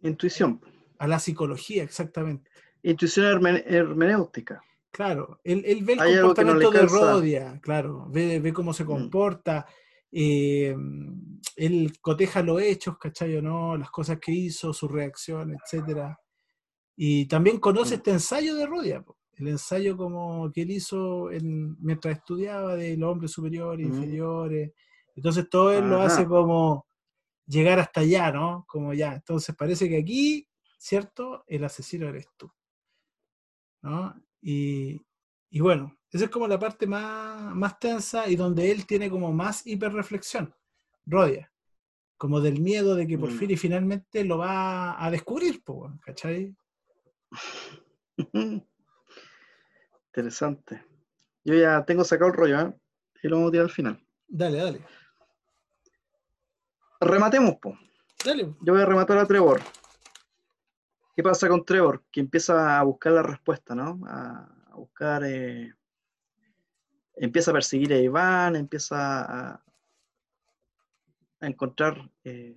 Intuición. a la psicología, exactamente. Intuición hermen- hermenéutica. Claro, él, él ve el Hay no comportamiento de. Rodia, claro, ve, ve cómo se Mm. comporta, eh, él coteja los hechos, ¿cachai o no? Las cosas que hizo, su reacción, etcétera. Y también conoce Mm. este ensayo de Rodia, el ensayo como que él hizo en- mientras estudiaba de los hombres superiores, Mm. inferiores. Entonces todo él lo hace como llegar hasta allá, ¿no? Como ya. Entonces parece que aquí, ¿cierto? El asesino eres tú. ¿No? Y, y bueno, esa es como la parte más, más tensa y donde él tiene como más hiperreflexión, Rodia. Como del miedo de que por Mm. fin y finalmente lo va a descubrir, po, ¿cachai? Interesante. Yo ya tengo sacado el rollo, ¿eh? Y lo vamos a tirar al final. Dale, dale. Rematemos, po. Dale. Yo voy a rematar a Trevor. ¿Qué pasa con Trevor? Que empieza a buscar la respuesta, ¿no? A, a buscar. eh, empieza a perseguir a Iván, empieza a, a encontrar eh,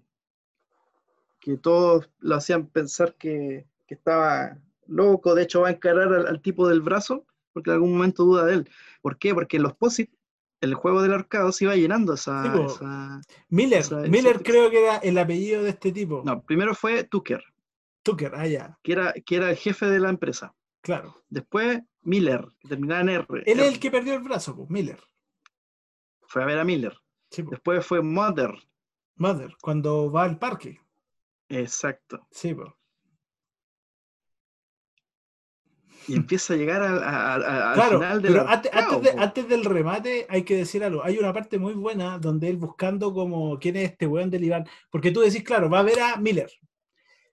que todos lo hacían pensar que, que estaba loco. De hecho, va a encarar al, al tipo del brazo, porque en algún momento duda de él. ¿Por qué? Porque en los POSIT, el juego del arcado se iba llenando esa. Sí, po. esa- Miller, esa- Miller esa- creo que era el apellido de este tipo. No, primero fue Tucker, Tucker, ah, ya, que era, que era el jefe de la empresa. claro. Después Miller, que terminaba en R. Él es el que perdió el brazo, pues, Miller. Fue a ver a Miller. Sí, po. Después fue Mother. Mother, cuando va al parque. Exacto. Sí, pues. Y empieza a llegar al, a- a- al Claro, final de pero la- antes, antes Claro, de- po. antes del remate hay que decir algo. Hay una parte muy buena donde él buscando como quién es este weón del Iván. Porque tú decís, claro, va a ver a Miller.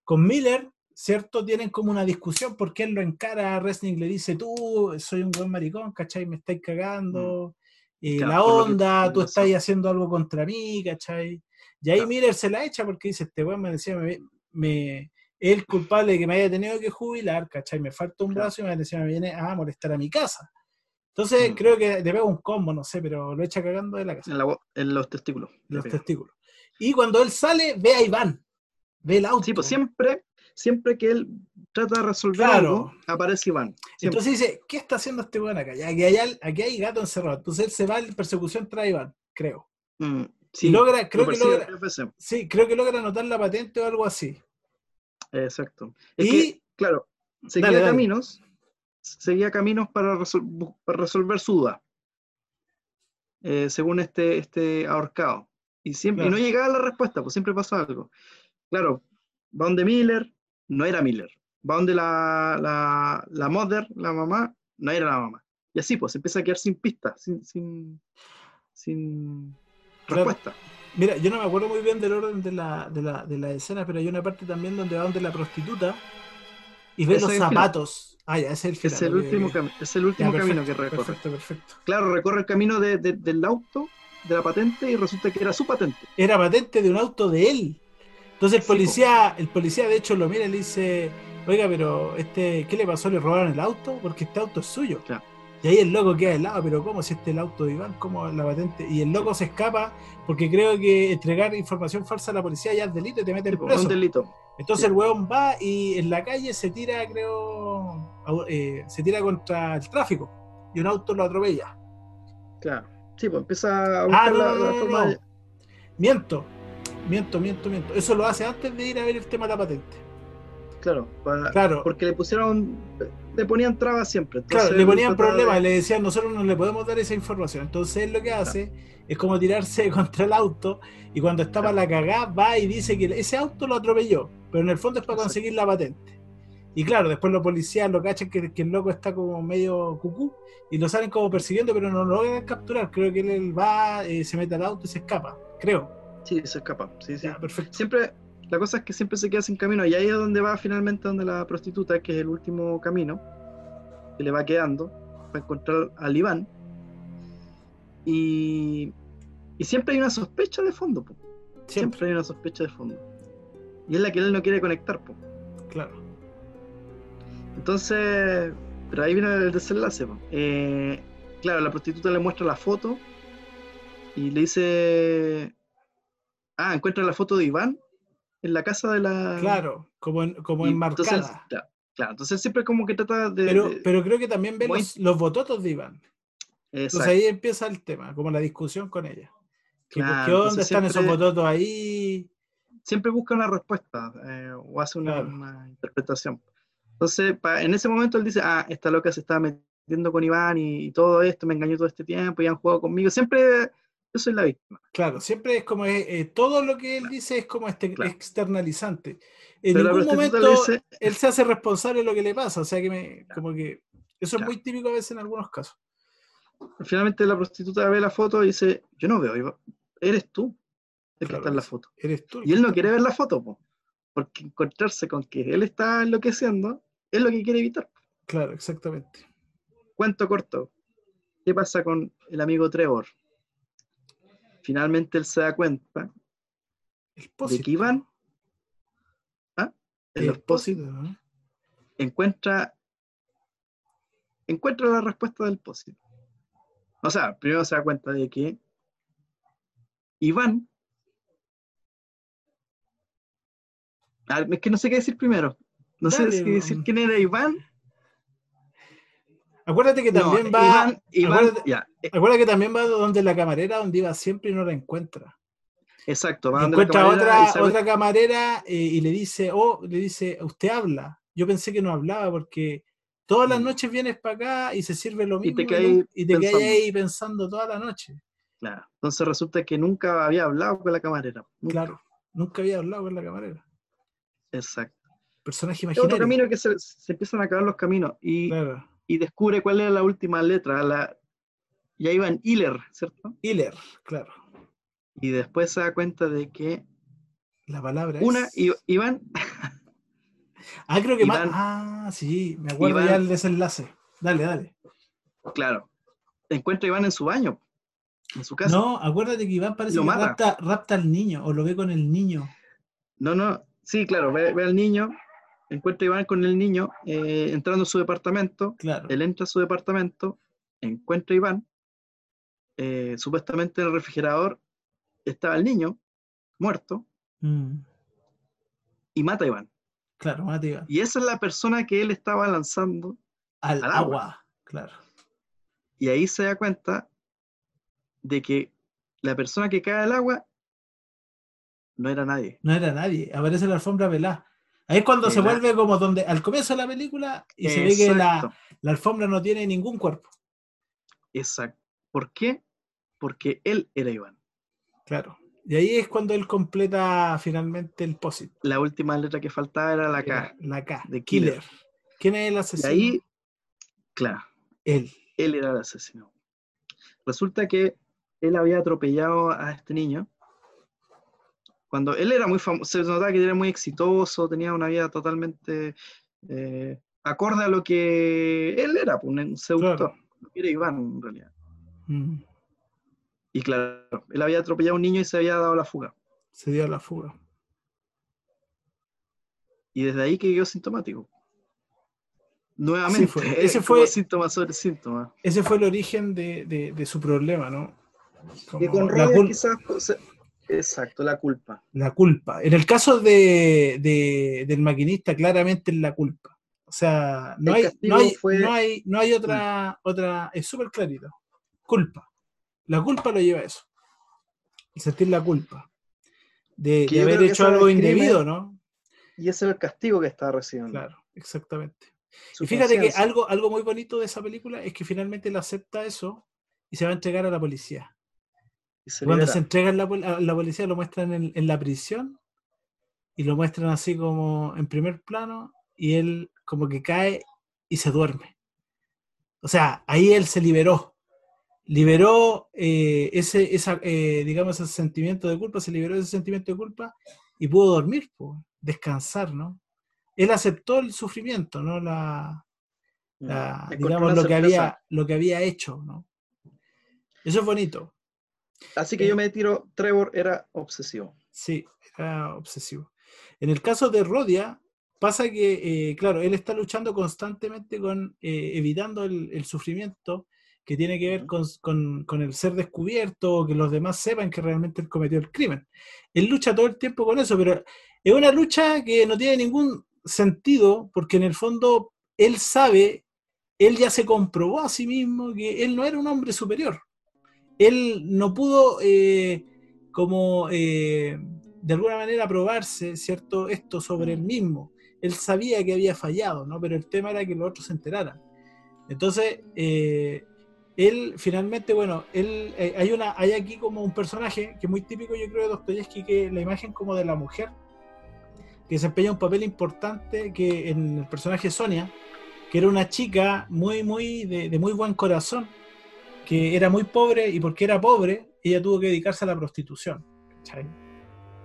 Con Miller, ¿cierto? Tienen como una discusión porque él lo encara a Wrestling, le dice, tú soy un buen maricón, ¿cachai? Me estáis cagando. eh, Claro, la que onda, tú estás haciendo algo contra mí, ¿cachai? Y ahí Claro. Miller se la echa porque dice, este weón me decía, me, me- el culpable de que me haya tenido que jubilar, ¿cachai? Me falta un Claro. brazo y me decía, me viene a molestar a mi casa. Entonces Mm. creo que le pega un combo, no sé, pero lo echa cagando de la casa, en, la en los testículos. de los testículos. Y cuando él sale, ve a Iván, ve el auto. Sí, pues siempre, siempre que él trata de resolver Claro. algo, aparece Iván. Siempre. Entonces dice, ¿qué está haciendo este weón acá? Ya, Aquí hay, aquí hay gato encerrado. Entonces él se va en persecución tras Iván, creo. Mm, Y sí, logra, lo creo que logra, sí, creo que logra anotar la patente o algo así. Exacto. Es Y que, claro, seguía Dale, dale. caminos, seguía caminos para, resol- para resolver su duda. eh, según este, este ahorcado. Y, siempre, y no llegaba a la respuesta, pues siempre pasa algo. Claro, va donde Miller, no era Miller. Va donde la, la, la mother, la mamá, no era la mamá. Y así, pues, se empieza a quedar sin pista, sin, sin, sin respuesta. Mira, yo no me acuerdo muy bien del orden de la, de la, de la escena, pero hay una parte también donde va donde la prostituta y ve los el final. zapatos. Ah, ya, es el final. Es el último, cami- es el Ya, último camino que recorre. Perfecto, perfecto. Claro, recorre el camino de- de- del auto, de la patente, y resulta que era su patente. Era patente de un auto de él. Entonces el policía, el policía de hecho lo mira y le dice, oiga, pero este, ¿qué le pasó? ¿Le robaron el auto? Porque este auto es suyo. Claro. Y ahí el loco queda helado, pero ¿cómo si este es el auto de Iván? ¿Cómo es la patente? Y el loco se escapa porque creo que entregar información falsa a la policía ya es delito y te meten Tipo, preso. un delito. Entonces Sí. el weón va y en la calle se tira, creo, eh, se tira contra el tráfico y un auto lo atropella. Claro. Sí, pues empieza a Ah, buscar no, la, no, la no, forma de- Miento, miento, miento, miento. Eso lo hace antes de ir a ver el tema de la patente. Claro, para- Claro, porque le pusieron, le ponían trabas siempre. claro, le ponían problemas, de- le decían, nosotros no le podemos dar esa información. Entonces él lo que hace es como tirarse contra el auto y cuando estaba Claro. la cagada va y dice que ese auto lo atropelló, pero en el fondo es para conseguir la patente. Y claro, después los policías lo cachan que, que el loco está como medio cucú y lo salen como persiguiendo, pero no lo logran capturar. Creo que él va, eh, se mete al auto y se escapa. Creo. Sí, se escapa. Sí, sí. Ya, perfecto. Siempre, la cosa es que siempre se queda sin camino. Y ahí es donde va finalmente donde la prostituta, que es el último camino, que le va quedando, para encontrar al Iván. Y, y siempre hay una sospecha de fondo, po. Siempre, Siempre hay una sospecha de fondo. Y es la que él no quiere conectar, po. claro. Entonces, pero ahí viene el desenlace. po. Eh, claro, la prostituta le muestra la foto y le dice, ah, encuentra la foto de Iván en la casa de la... Claro, como, en- como y enmarcada. entonces, Claro, entonces siempre como que trata de... Pero, de- pero creo que también ve muy- los, los bototos de Iván. Entonces Exacto, ahí empieza el tema, como la discusión con ella. Que, Claro, ¿Qué entonces están esos siempre- bototos ahí? siempre busca una respuesta eh, o hace una, Claro. una interpretación. Entonces, pa- en ese momento él dice, ah, esta loca se está metiendo con Iván y, y todo esto, me engañó todo este tiempo y han jugado conmigo. Siempre yo soy la víctima. Claro, siempre es como, eh, eh, todo lo que él dice es como este, Claro. externalizante. En Pero ningún momento dice, él se hace responsable de lo que le pasa, o sea que me, como que eso es muy típico a veces en algunos casos. finalmente la prostituta ve la foto y dice, yo no veo, eres tú el que está en la foto. Eres tú. Y él no quiere ver la foto, po, porque encontrarse con que él está enloqueciendo es lo que quiere evitar. Claro, exactamente. Cuento corto. ¿Qué pasa con el amigo Trevor? Finalmente él se da cuenta de que Iván, ¿ah? en El los encuentra, encuentra la respuesta del pósito. O sea, primero se da cuenta de que Iván, es que no sé qué decir primero. No sé si decir quién era Iván. Acuérdate que No, también va. Iván, Iván, acuérdate- ya, eh, Acuérdate que también va donde la camarera, donde iba siempre y no la encuentra. exacto. Va Y donde la encuentra camarera y otra, otra camarera eh, y le dice, oh, le dice, usted habla. Yo pensé que no hablaba porque todas las Mm. noches vienes para acá y se sirve lo Y mismo te y, quedas y te quedas pensando. ahí pensando toda la noche. Claro. Entonces resulta que nunca había hablado con la camarera. Nunca. Claro, nunca había hablado con la camarera. Exacto. Personaje Es otro imaginario. camino que se, se empiezan a acabar los caminos y, Claro. Y descubre cuál era la última letra. La, ya iba en Hiller, ¿cierto? Hiller, claro. Y después se da cuenta de que La palabra una, es... I- Iván, Ah, creo que más... Iván- Ah, sí, me acuerdo Iván- ya el desenlace. Dale, dale. claro, encuentra a Iván en su baño, en su casa. No, acuérdate que Iván parece Lo que rapta, rapta al niño o lo ve con el niño. No, no, sí, claro, ve, ve al niño, encuentra a Iván con el niño eh, entrando a su departamento, Claro. él entra a su departamento, encuentra a Iván, eh, supuestamente en el refrigerador estaba el niño muerto Mm, y mata a Iván. claro, mata a Iván. Y esa es la persona que él estaba lanzando Al, al agua. agua. claro. y ahí se da cuenta de que la persona que cae al agua no era nadie. No era nadie. Aparece la alfombra pelada. Ahí es cuando se vuelve como donde al comienzo de la película y se ve que la, alfombra no tiene ningún cuerpo. exacto. ¿Por qué? Porque él era Iván. Claro. Y ahí es cuando él completa finalmente el posit. La última letra que faltaba era la K. La K. de Killer. Killer. ¿Quién es el Y asesino? ahí, claro, Él. él era el asesino. Resulta que él había atropellado a este niño. Cuando él era muy famoso, se notaba que era muy exitoso, tenía una vida totalmente eh, acorde a lo que él era, pues, un seductor. Lo que Era Iván, en realidad. Mm, Y claro, él había atropellado a un niño y se había dado la fuga. se dio la fuga. Y desde ahí que quedó sintomático. Nuevamente, fue. Ese fue- síntoma sobre síntoma. Ese fue el origen de, de- de su problema, ¿no? Que Como con la, Rodia cul- quizás... Exacto, la culpa. la culpa. En el caso de, de- del maquinista, claramente es la culpa. O sea, no hay, no hay, fue- no hay, no hay otra, otra, es súper clarito. Culpa. La culpa lo lleva a eso. El sentir la culpa. De, haber hecho algo indebido, ¿no? Y ese es el castigo que estaba recibiendo. Claro, exactamente. Su Y fíjate que algo, algo muy bonito de esa película es que finalmente él acepta eso y se va a entregar a la policía. Y se Cuando libera. se entrega en la, a la policía lo muestran en, en la prisión y lo muestran así como en primer plano y él como que cae y se duerme. O sea, ahí él se liberó. Liberó eh, ese, esa, eh, digamos, ese sentimiento de culpa, se liberó ese sentimiento de culpa y pudo dormir, po, descansar, ¿no? Él aceptó el sufrimiento, ¿no? La, la- Mm. Digamos, lo que, había, lo que había hecho, ¿no? Eso es bonito. Así que eh, yo me tiro, Trevor era obsesivo. Sí, era obsesivo. En el caso de Rodia, pasa que, eh, claro, él está luchando constantemente con, eh, evitando el, el sufrimiento que tiene que ver Ujú. con, con- con el ser descubierto, o que los demás sepan que realmente él cometió el crimen. Él lucha todo el tiempo con eso, pero es una lucha que no tiene ningún sentido porque en el fondo él sabe, él ya se comprobó a sí mismo que él no era un hombre superior. Él no pudo eh, como eh, de alguna manera probarse, ¿cierto? Esto sobre él mismo. Él sabía que había fallado, ¿no? Pero el tema era que los otros se enteraran. Entonces, eh, él finalmente, bueno, él hay una, hay aquí como un personaje que es muy típico, yo creo, de Dostoyevsky, que la imagen como de la mujer, que desempeña un papel importante que en el personaje Sonia, que era una chica muy, muy, de, muy buen corazón, que era muy pobre y porque era pobre, ella tuvo que dedicarse a la prostitución.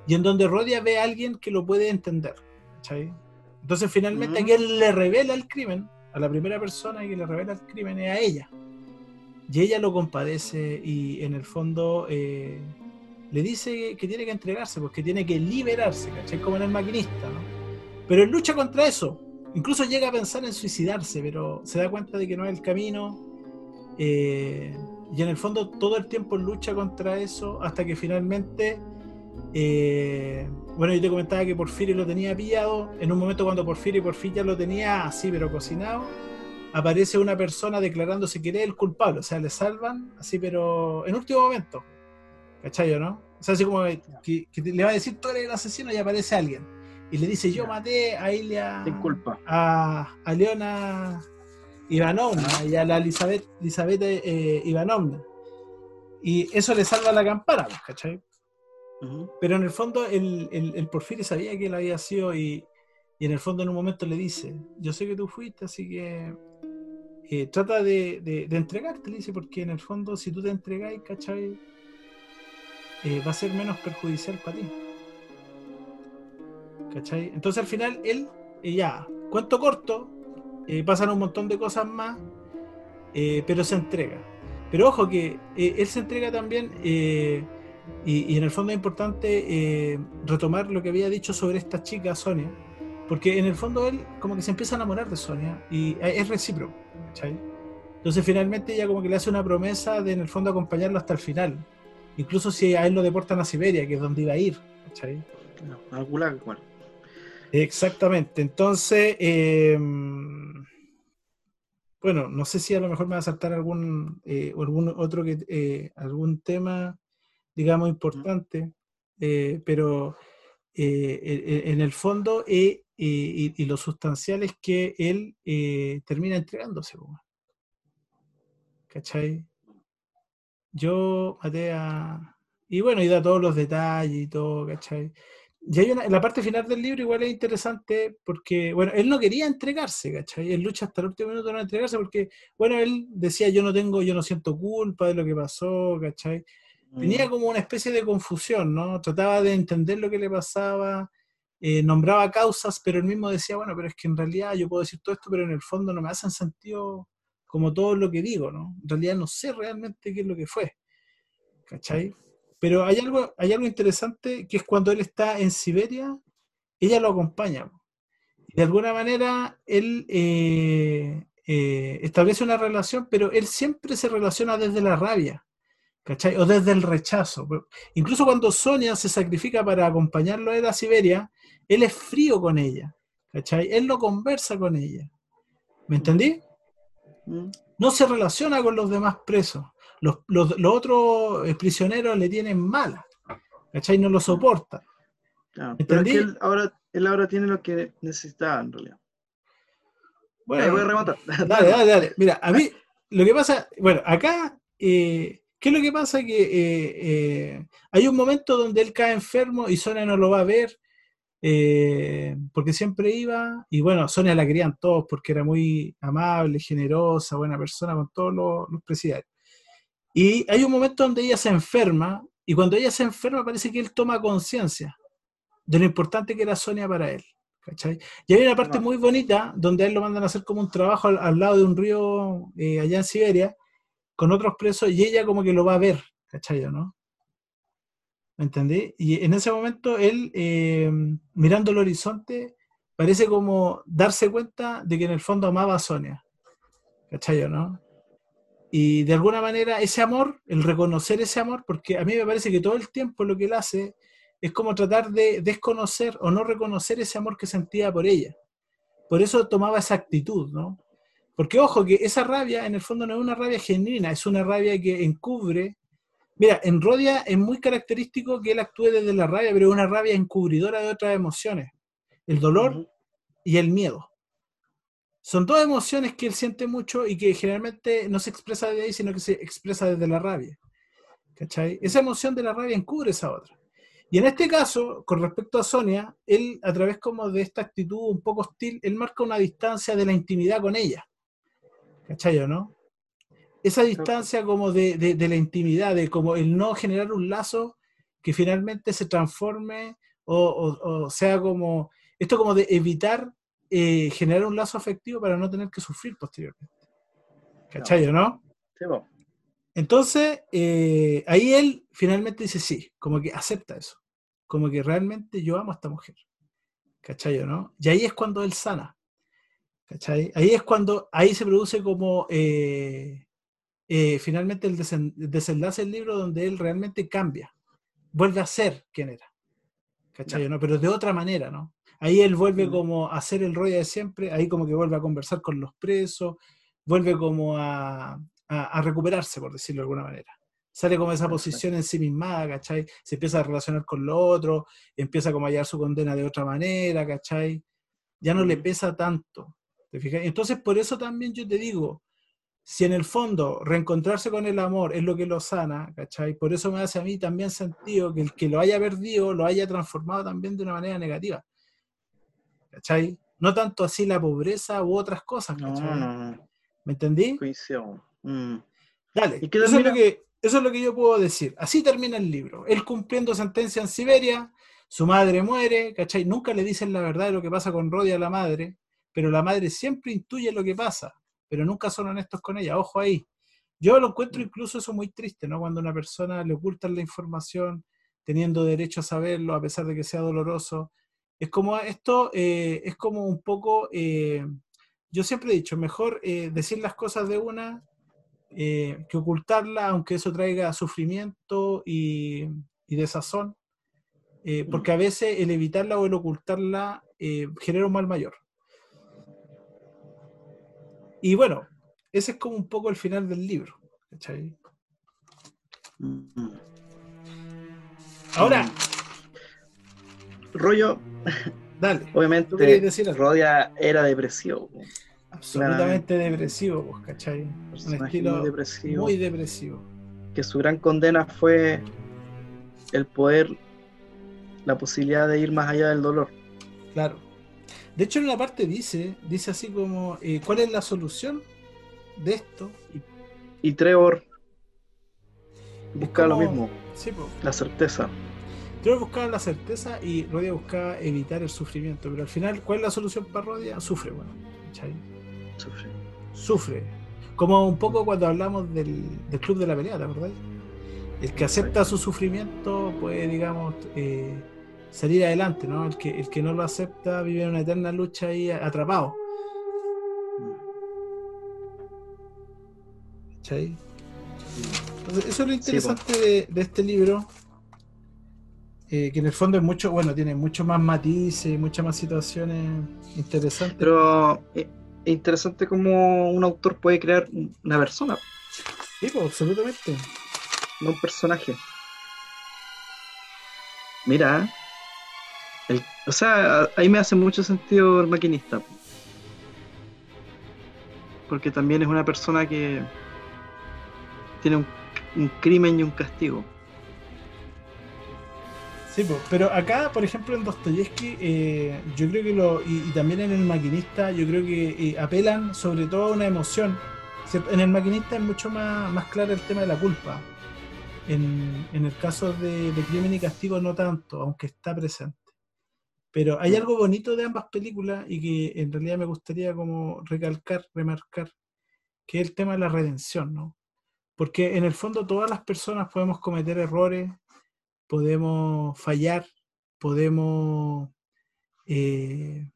Y en donde Rodia ve a alguien que lo puede entender. Entonces finalmente a quien le revela el crimen, a la primera persona que le revela el crimen es a ella. Y ella lo compadece y en el fondo eh, le dice que tiene que entregarse, porque tiene que liberarse, ¿cachai? Como en el maquinista, ¿no? Pero él lucha contra eso. Incluso llega a pensar en suicidarse, pero se da cuenta de que no es el camino. Eh, y en el fondo todo el tiempo lucha contra eso hasta que finalmente, eh, bueno, yo te comentaba que Porfirio lo tenía pillado. En un momento cuando Porfirio por fin ya lo tenía así, pero cocinado, aparece una persona declarándose que era el culpable. O sea, le salvan así, pero en último momento. ¿Cachai no? O sea, así como que, le va a decir tú eres el asesino y aparece alguien. Y le dice, yo maté a Ilia. A, a Leona Ivanovna ah. y a la Elizabeth, Elizabeth eh, Ivanovna. Y eso le salva la campana, pues, ¿cachai? Pero en el fondo el, el, Porfirio sabía que él había sido y, y, en el fondo en un momento le dice, yo sé que tú fuiste, así que eh, trata de, de, de, entregarte, le dice, porque en el fondo si tú te entregáis, ¿cachai? Eh, va a ser menos perjudicial para ti. ¿Cachai? Entonces al final él, ya, cuento corto, eh, pasan un montón de cosas más, pero se entrega. Pero ojo que él se entrega también, y, en el fondo es importante retomar lo que había dicho sobre esta chica, Sonia, porque en el fondo él como que se empieza a enamorar de Sonia y es recíproco. ¿cachai? Entonces finalmente ella como que le hace una promesa de en el fondo acompañarlo hasta el final incluso si a él lo deportan a Siberia, que es donde iba a ir. Gulag, bueno. Exactamente, entonces, bueno, no sé si a lo mejor me va a saltar algún, eh, otro que, eh, algún tema, digamos, importante, eh, pero en el fondo y, y, lo sustancial es que él termina entregándose. ¿Cachai? yo maté a... Y bueno, y da todos los detalles y todo, ¿cachai? Y hay una, la parte final del libro igual es interesante porque, bueno, él no quería entregarse, ¿cachai? Él lucha hasta el último minuto de no entregarse porque, bueno, él decía, yo no tengo, yo no siento culpa de lo que pasó, ¿cachai? Tenía mm. como una especie de confusión, ¿no? Trataba de entender lo que le pasaba, eh, nombraba causas, pero él mismo decía, bueno, pero es que en realidad yo puedo decir todo esto, pero en el fondo no me hacen sentido como todo lo que digo, ¿no? En realidad no sé realmente qué es lo que fue, ¿cachai? Pero hay algo, hay algo interesante que es cuando él está en Siberia, ella lo acompaña. De alguna manera, él eh, eh, establece una relación, pero él siempre se relaciona desde la rabia, ¿cachai? O desde el rechazo. Incluso cuando Sonia se sacrifica para acompañarlo a él a Siberia, él es frío con ella, ¿cachai? Él no conversa con ella. ¿Me entendí? Mm. No se relaciona con los demás presos. Los, otros eh, prisioneros le tienen mala. ¿Cachai? No lo soporta. pero él ahora, él ahora tiene lo que necesitaba en realidad. Bueno, voy a rematar. Dale, dale, dale. Mira, a mí lo que pasa, bueno, acá, eh, ¿qué es lo que pasa? Que eh, hay un momento donde él cae enfermo y Sonia no lo va a ver eh, porque siempre iba, y bueno, Sonia la querían todos porque era muy amable, generosa, buena persona con todos los, presidiarios. Y hay un momento donde ella se enferma, y cuando ella se enferma parece que él toma conciencia de lo importante que era Sonia para él. ¿cachai? Y hay una parte muy bonita donde a él lo mandan a hacer como un trabajo al, lado de un río eh, allá en Siberia, con otros presos, y ella como que lo va a ver, ¿cachai? ¿no? ¿Me entendí? Y en ese momento él, eh, mirando el horizonte, parece como darse cuenta de que en el fondo amaba a Sonia. ¿Cachai? ¿no? Y de alguna manera ese amor, el reconocer ese amor, porque a mí me parece que todo el tiempo lo que él hace es como tratar de desconocer o no reconocer ese amor que sentía por ella. por eso tomaba esa actitud, ¿no? Porque ojo, que esa rabia en el fondo no es una rabia genuina, es una rabia que encubre. Mira, en Rodia es muy característico que él actúe desde la rabia, pero es una rabia encubridora de otras emociones, el dolor y el miedo. Son dos emociones que él siente mucho y que generalmente no se expresa desde ahí, sino que se expresa desde la rabia. ¿Cachai? Esa emoción de la rabia encubre esa otra. Y en este caso, con respecto a Sonia, él a través como de esta actitud un poco hostil, él marca una distancia de la intimidad con ella. ¿Cachai o no? Esa distancia como de, de, la intimidad, de como el no generar un lazo que finalmente se transforme o, o, sea como, esto como de evitar eh, generar un lazo afectivo para no tener que sufrir posteriormente. ¿Cachai o no? Sí, Entonces, eh, ahí él finalmente dice sí, como que acepta eso como que realmente yo amo a esta mujer. ¿Cachai o no? Y ahí es cuando él sana. ¿Cachai? Ahí es cuando, ahí se produce como eh, eh, finalmente el desenlace del libro donde él realmente cambia, vuelve a ser quien era. ¿Cachai? ¿no? Pero de otra manera, ¿no? Ahí él vuelve como a ser el rollo de siempre, ahí como que vuelve a conversar con los presos, vuelve como a, a recuperarse, por decirlo de alguna manera sale como esa posición en sí misma, ¿cachai? Se empieza a relacionar con lo otro, empieza como a hallar su condena de otra manera, ¿cachai? Ya no le pesa tanto, ¿te fijas? Entonces, por eso también yo te digo, si en el fondo reencontrarse con el amor es lo que lo sana, ¿cachai? Por eso me hace a mí también sentido que el que lo haya perdido lo haya transformado también de una manera negativa, ¿cachai? No tanto así la pobreza u otras cosas, ¿cachai? ¿Me entendí? Mm. Dale, ¿Y eso es lo que eso es lo que yo puedo decir. Así termina el libro. Él cumpliendo sentencia en Siberia, su madre muere, ¿cachai? Nunca le dicen la verdad de lo que pasa con Rodia a la madre, pero la madre siempre intuye lo que pasa, pero nunca son honestos con ella. Ojo ahí. Yo lo encuentro incluso eso muy triste, ¿no? Cuando a una persona le ocultan la información, teniendo derecho a saberlo, a pesar de que sea doloroso. Es como esto, eh, es como un poco, eh, yo siempre he dicho, mejor eh, decir las cosas de una que ocultarla, aunque eso traiga sufrimiento y, desazón, eh, porque a veces el evitarla o el ocultarla genera un mal mayor. Y bueno, ese es como un poco el final del libro. Mm. Ahora. Rollo. Dale. Obviamente, Rodia era depresivo absolutamente depresivo, pues, ¿cachai? Un estilo muy depresivo, muy depresivo. Que su gran condena fue el poder, la posibilidad de ir más allá del dolor. Claro. De hecho, en la parte dice, dice así como, eh, ¿cuál es la solución de esto? Y, Trevor busca lo mismo, la certeza. Trevor buscaba la certeza y Rodia buscaba evitar el sufrimiento, pero al final, ¿cuál es la solución para Rodia? Sufre, bueno, ¿cachai? Sufre. Sufre. Como un poco cuando hablamos del, club de la pelea, ¿verdad? El que acepta su sufrimiento puede, digamos, eh, salir adelante, ¿no? El que, el que no lo acepta vive en una eterna lucha ahí atrapado. ¿Cachai? eso es lo interesante de, este libro. Eh, que en el fondo es mucho, bueno, tiene mucho más matices, muchas más situaciones interesantes. Pero eh, es interesante cómo un autor puede crear una persona. Sí, pues, absolutamente. No un personaje. Mira, o sea, ahí me hace mucho sentido el maquinista. Porque también es una persona que tiene un crimen y un castigo. Sí, pero acá, por ejemplo, en Dostoyevsky, eh, yo creo que lo. Y, también en El Maquinista, yo creo que eh, apelan sobre todo a una emoción. En El Maquinista es mucho más, más claro el tema de la culpa. En, el caso de, Crimen y Castigo, no tanto, aunque está presente. Pero hay algo bonito de ambas películas y que en realidad me gustaría como recalcar, remarcar, que es el tema de la redención, ¿no? Porque en el fondo todas las personas podemos cometer errores, podemos fallar, podemos, eh,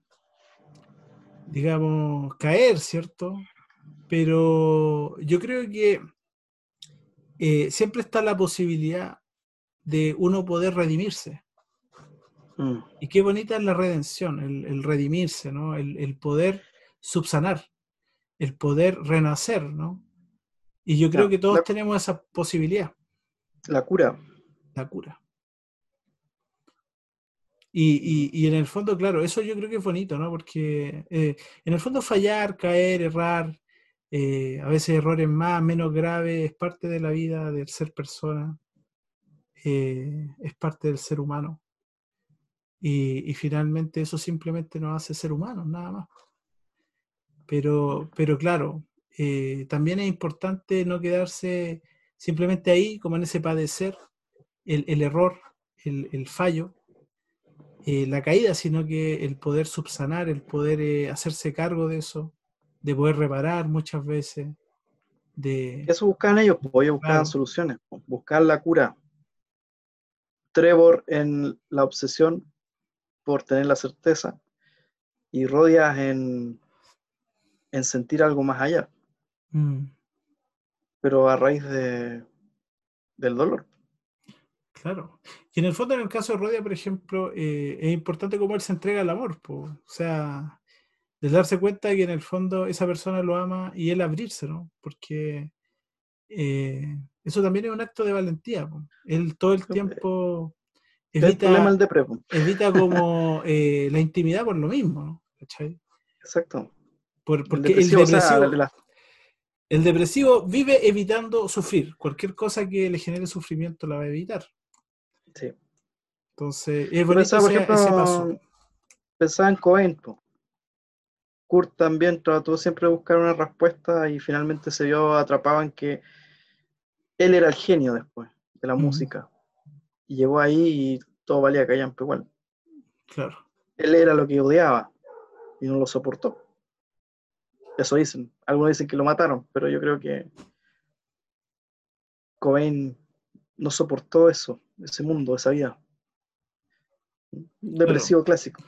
digamos, caer, ¿cierto? Pero yo creo que eh, siempre está la posibilidad de uno poder redimirse. Mm. Y qué bonita es la redención, el, el redimirse, ¿no? El, el poder subsanar, el poder renacer, ¿no? Y yo creo que todos la- tenemos esa posibilidad, La cura. la cura. Y, y- en el fondo, claro, eso yo creo que es bonito, ¿no? Porque eh, en el fondo fallar, caer, errar, eh, a veces errores más, menos graves, es parte de la vida del ser persona, eh, es parte del ser humano. Y, y finalmente eso simplemente nos hace ser humanos, nada más. Pero, pero claro, también es importante no quedarse simplemente ahí, como en ese padecer, el, el error, el, el fallo, eh, la caída, sino que el poder subsanar, el poder eh, hacerse cargo de eso, de poder reparar muchas veces, de... Eso buscaban ellos, pues ellos buscaban soluciones, buscar la cura. Trevor en la obsesión por tener la certeza y Rodias en, en sentir algo más allá, Mm, pero a raíz de, del dolor. Claro. Y en el fondo, en el caso de Rodia, por ejemplo, eh, es importante cómo él se entrega al amor, po. o sea, de darse cuenta de que en el fondo esa persona lo ama y él abrirse, ¿no? Porque eh, eso también es un acto de valentía. po. Él todo el tiempo Es el evita, evita como eh, la intimidad por lo mismo, ¿no? ¿Cachai? Exacto. Por- El porque el depresivo, o sea, depresivo, de la- el depresivo vive evitando sufrir. Cualquier cosa que le genere sufrimiento la va a evitar. Sí. Entonces, es pensaba, por ese, ese paso. ejemplo, pensaba en Cohen. po. Kurt también trató siempre de buscar una respuesta y finalmente se vio atrapado en que él era el genio después de la música. Y llegó ahí y todo valía callampa igual. Claro. Él era lo que odiaba y no lo soportó. Eso dicen. Algunos dicen que lo mataron, pero yo creo que Cobain no soportó eso, ese mundo, esa vida. Un Depresivo clásico.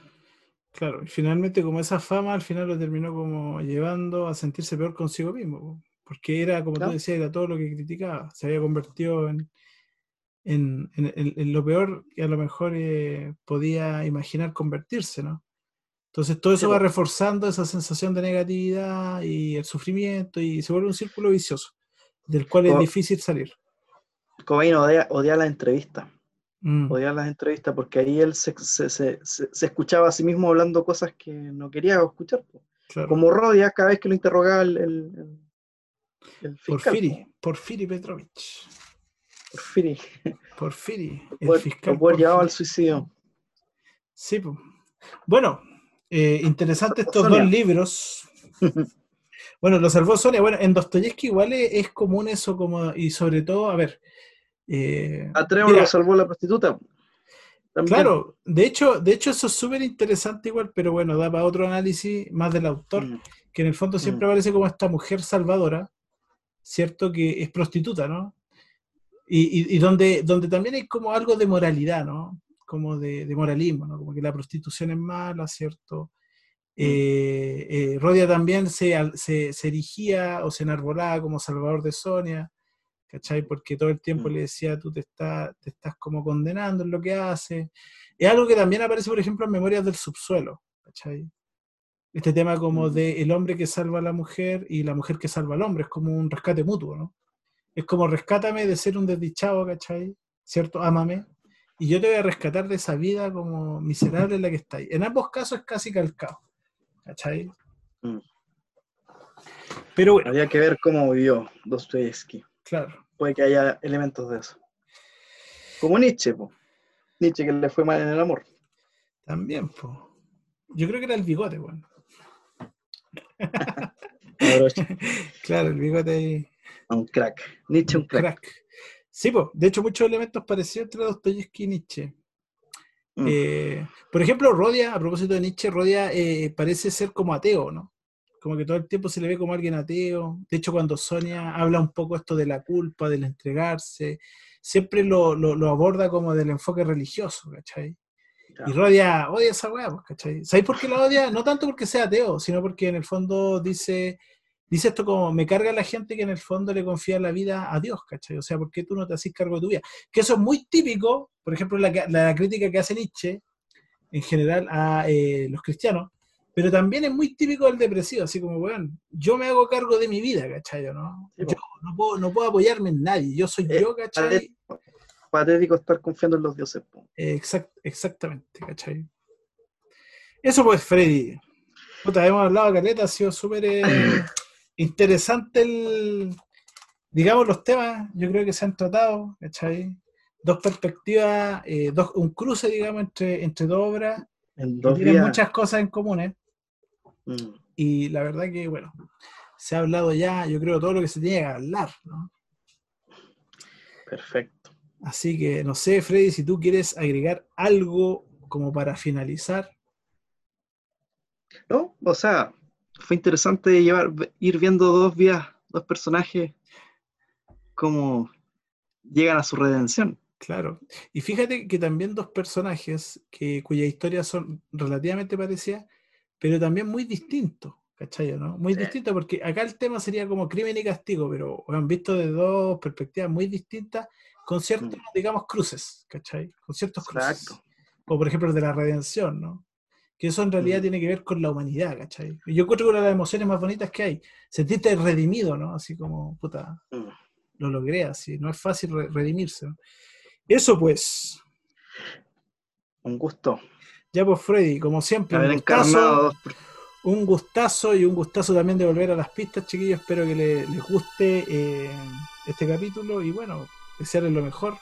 Claro, y finalmente como esa fama al final lo terminó como llevando a sentirse peor consigo mismo, po, porque era, como Claro. tú decías, era todo lo que criticaba, se había convertido en, en, en- lo peor que a lo mejor eh, podía imaginar convertirse, ¿no? Entonces todo eso Sí, va reforzando esa sensación de negatividad y el sufrimiento y se vuelve un círculo vicioso, del cual es difícil salir. Cobain odia, odia las entrevistas. Mm, Odiaba las entrevistas porque ahí él se, se- se- se- se escuchaba a sí mismo hablando cosas que no quería escuchar. claro. Como Rodia, cada vez que lo interrogaba el, el, el- fiscal. Porfiri, Porfiri Petrovich. Porfiri. Porfiri, el puede- fiscal. lo puede llevar al Porfiri. suicidio. Sí, po. bueno, eh, interesante Salvó estos Sonia. dos libros. Bueno, lo salvó Sonia. Bueno, en Dostoyevsky igual es, es común eso, como, y sobre todo, a ver. Eh, A Trevor mira, lo salvó la prostituta. También. claro, de hecho, de hecho eso es súper interesante igual, pero bueno, da para otro análisis más del autor, Mm, que en el fondo siempre aparece como esta mujer salvadora, ¿cierto? Que es prostituta, ¿no? Y, y- y donde, donde también hay como algo de moralidad, ¿no? Como de, de moralismo, ¿no? Como que la prostitución es mala, ¿cierto? Eh, eh, Rodia también se, se, se erigía o se enarbolaba como salvador de Sonia, ¿cachai? Porque todo el tiempo Mm. le decía, tú te, está- te estás como condenando en lo que haces. Es algo que también aparece, por ejemplo, en Memorias del Subsuelo, ¿cachai? Este tema como Mm. de el hombre que salva a la mujer y la mujer que salva al hombre, es como un rescate mutuo, ¿no? Es como rescátame de ser un desdichado, ¿cachai? ¿Cierto? Ámame. Y yo te voy a rescatar de esa vida como miserable en la que estáis. En ambos casos es casi calcado, ¿cachai? Mm. Pero bueno, Habría que ver cómo vivió Dostoyevsky. Claro. Puede que haya elementos de eso. Como Nietzsche, po. Nietzsche que le fue mal en el amor. También, pues. Yo creo que era el bigote, bueno. Claro, el bigote ahí. Un crack. Nietzsche un crack. Crack. Sí, pues. De hecho, muchos elementos parecidos entre Dostoyevsky y Nietzsche. Mm. Eh, por ejemplo, Rodia, a propósito de Nietzsche, Rodia eh, parece ser como ateo, ¿no? Como que todo el tiempo se le ve como alguien ateo. De hecho, cuando Sonia habla un poco esto de la culpa, del entregarse, siempre lo, lo- lo aborda como del enfoque religioso, ¿cachai? Y Rodia odia esa weá, pues, ¿cachai? ¿Sabéis por qué la odia? No tanto porque sea ateo, sino porque en el fondo dice, dice esto como, me carga la gente que en el fondo le confía la vida a Dios, ¿cachai? O sea, ¿por qué tú no te haces cargo de tu vida? Que eso es muy típico, por ejemplo, la, la crítica que hace Nietzsche, en general a eh, los cristianos, pero también es muy típico del depresivo, así como, bueno, yo me hago cargo de mi vida, ¿cachai? ¿no? Yo no puedo, no puedo apoyarme en nadie, yo soy Eh, yo, ¿cachai? Patético estar confiando en los dioses. Exact- exactamente, ¿cachai? Eso pues, Freddy. Puta, hemos hablado de caleta, ha sido súper eh, interesante el, digamos, los temas, yo creo que se han tratado, ¿cachai? Dos perspectivas, eh, dos, un cruce, digamos, entre, entre dos obras, En dos tienen días. muchas cosas en común, Mm, y la verdad que, bueno, se ha hablado ya, yo creo, todo lo que se tiene que hablar, ¿no? perfecto. Así que, no sé, Freddy, si tú quieres agregar algo como para finalizar. ¿No? O sea, fue interesante llevar, ir viendo dos vías, dos personajes, cómo llegan a su redención. Claro. Y fíjate que también dos personajes que, cuyas historias son relativamente parecidas, pero también muy distintos, ¿cachai? ¿no? Muy Sí. distintos, porque acá el tema sería como crimen y castigo, pero han visto de dos perspectivas muy distintas, con ciertos, digamos, cruces, ¿cachai? Con ciertos cruces. Exacto. O por ejemplo el de la redención, ¿no? Que eso en realidad Mm. tiene que ver con la humanidad, ¿cachai? Y yo encuentro que una de las emociones más bonitas que hay, sentirte redimido, ¿no? Así como, puta, Mm. lo logré, así, no es fácil re- redimirse. ¿no? Eso pues, Un gusto ya pues Freddy, como siempre, un gustazo, un gustazo y un gustazo también de volver a las pistas, chiquillos. Espero que le- les guste eh, este capítulo y bueno, desearles lo mejor.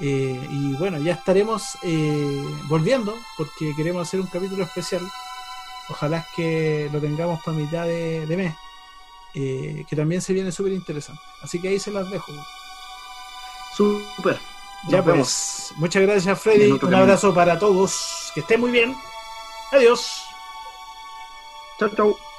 Eh, y bueno, ya estaremos eh, volviendo porque queremos hacer un capítulo especial. Ojalá es que lo tengamos para mitad de, de mes, que también se viene súper interesante. Así que ahí se las dejo. Súper. Ya Nos pues, vemos. muchas gracias Freddy, un camino. abrazo para todos, que estén muy bien, adiós. Chao, chao.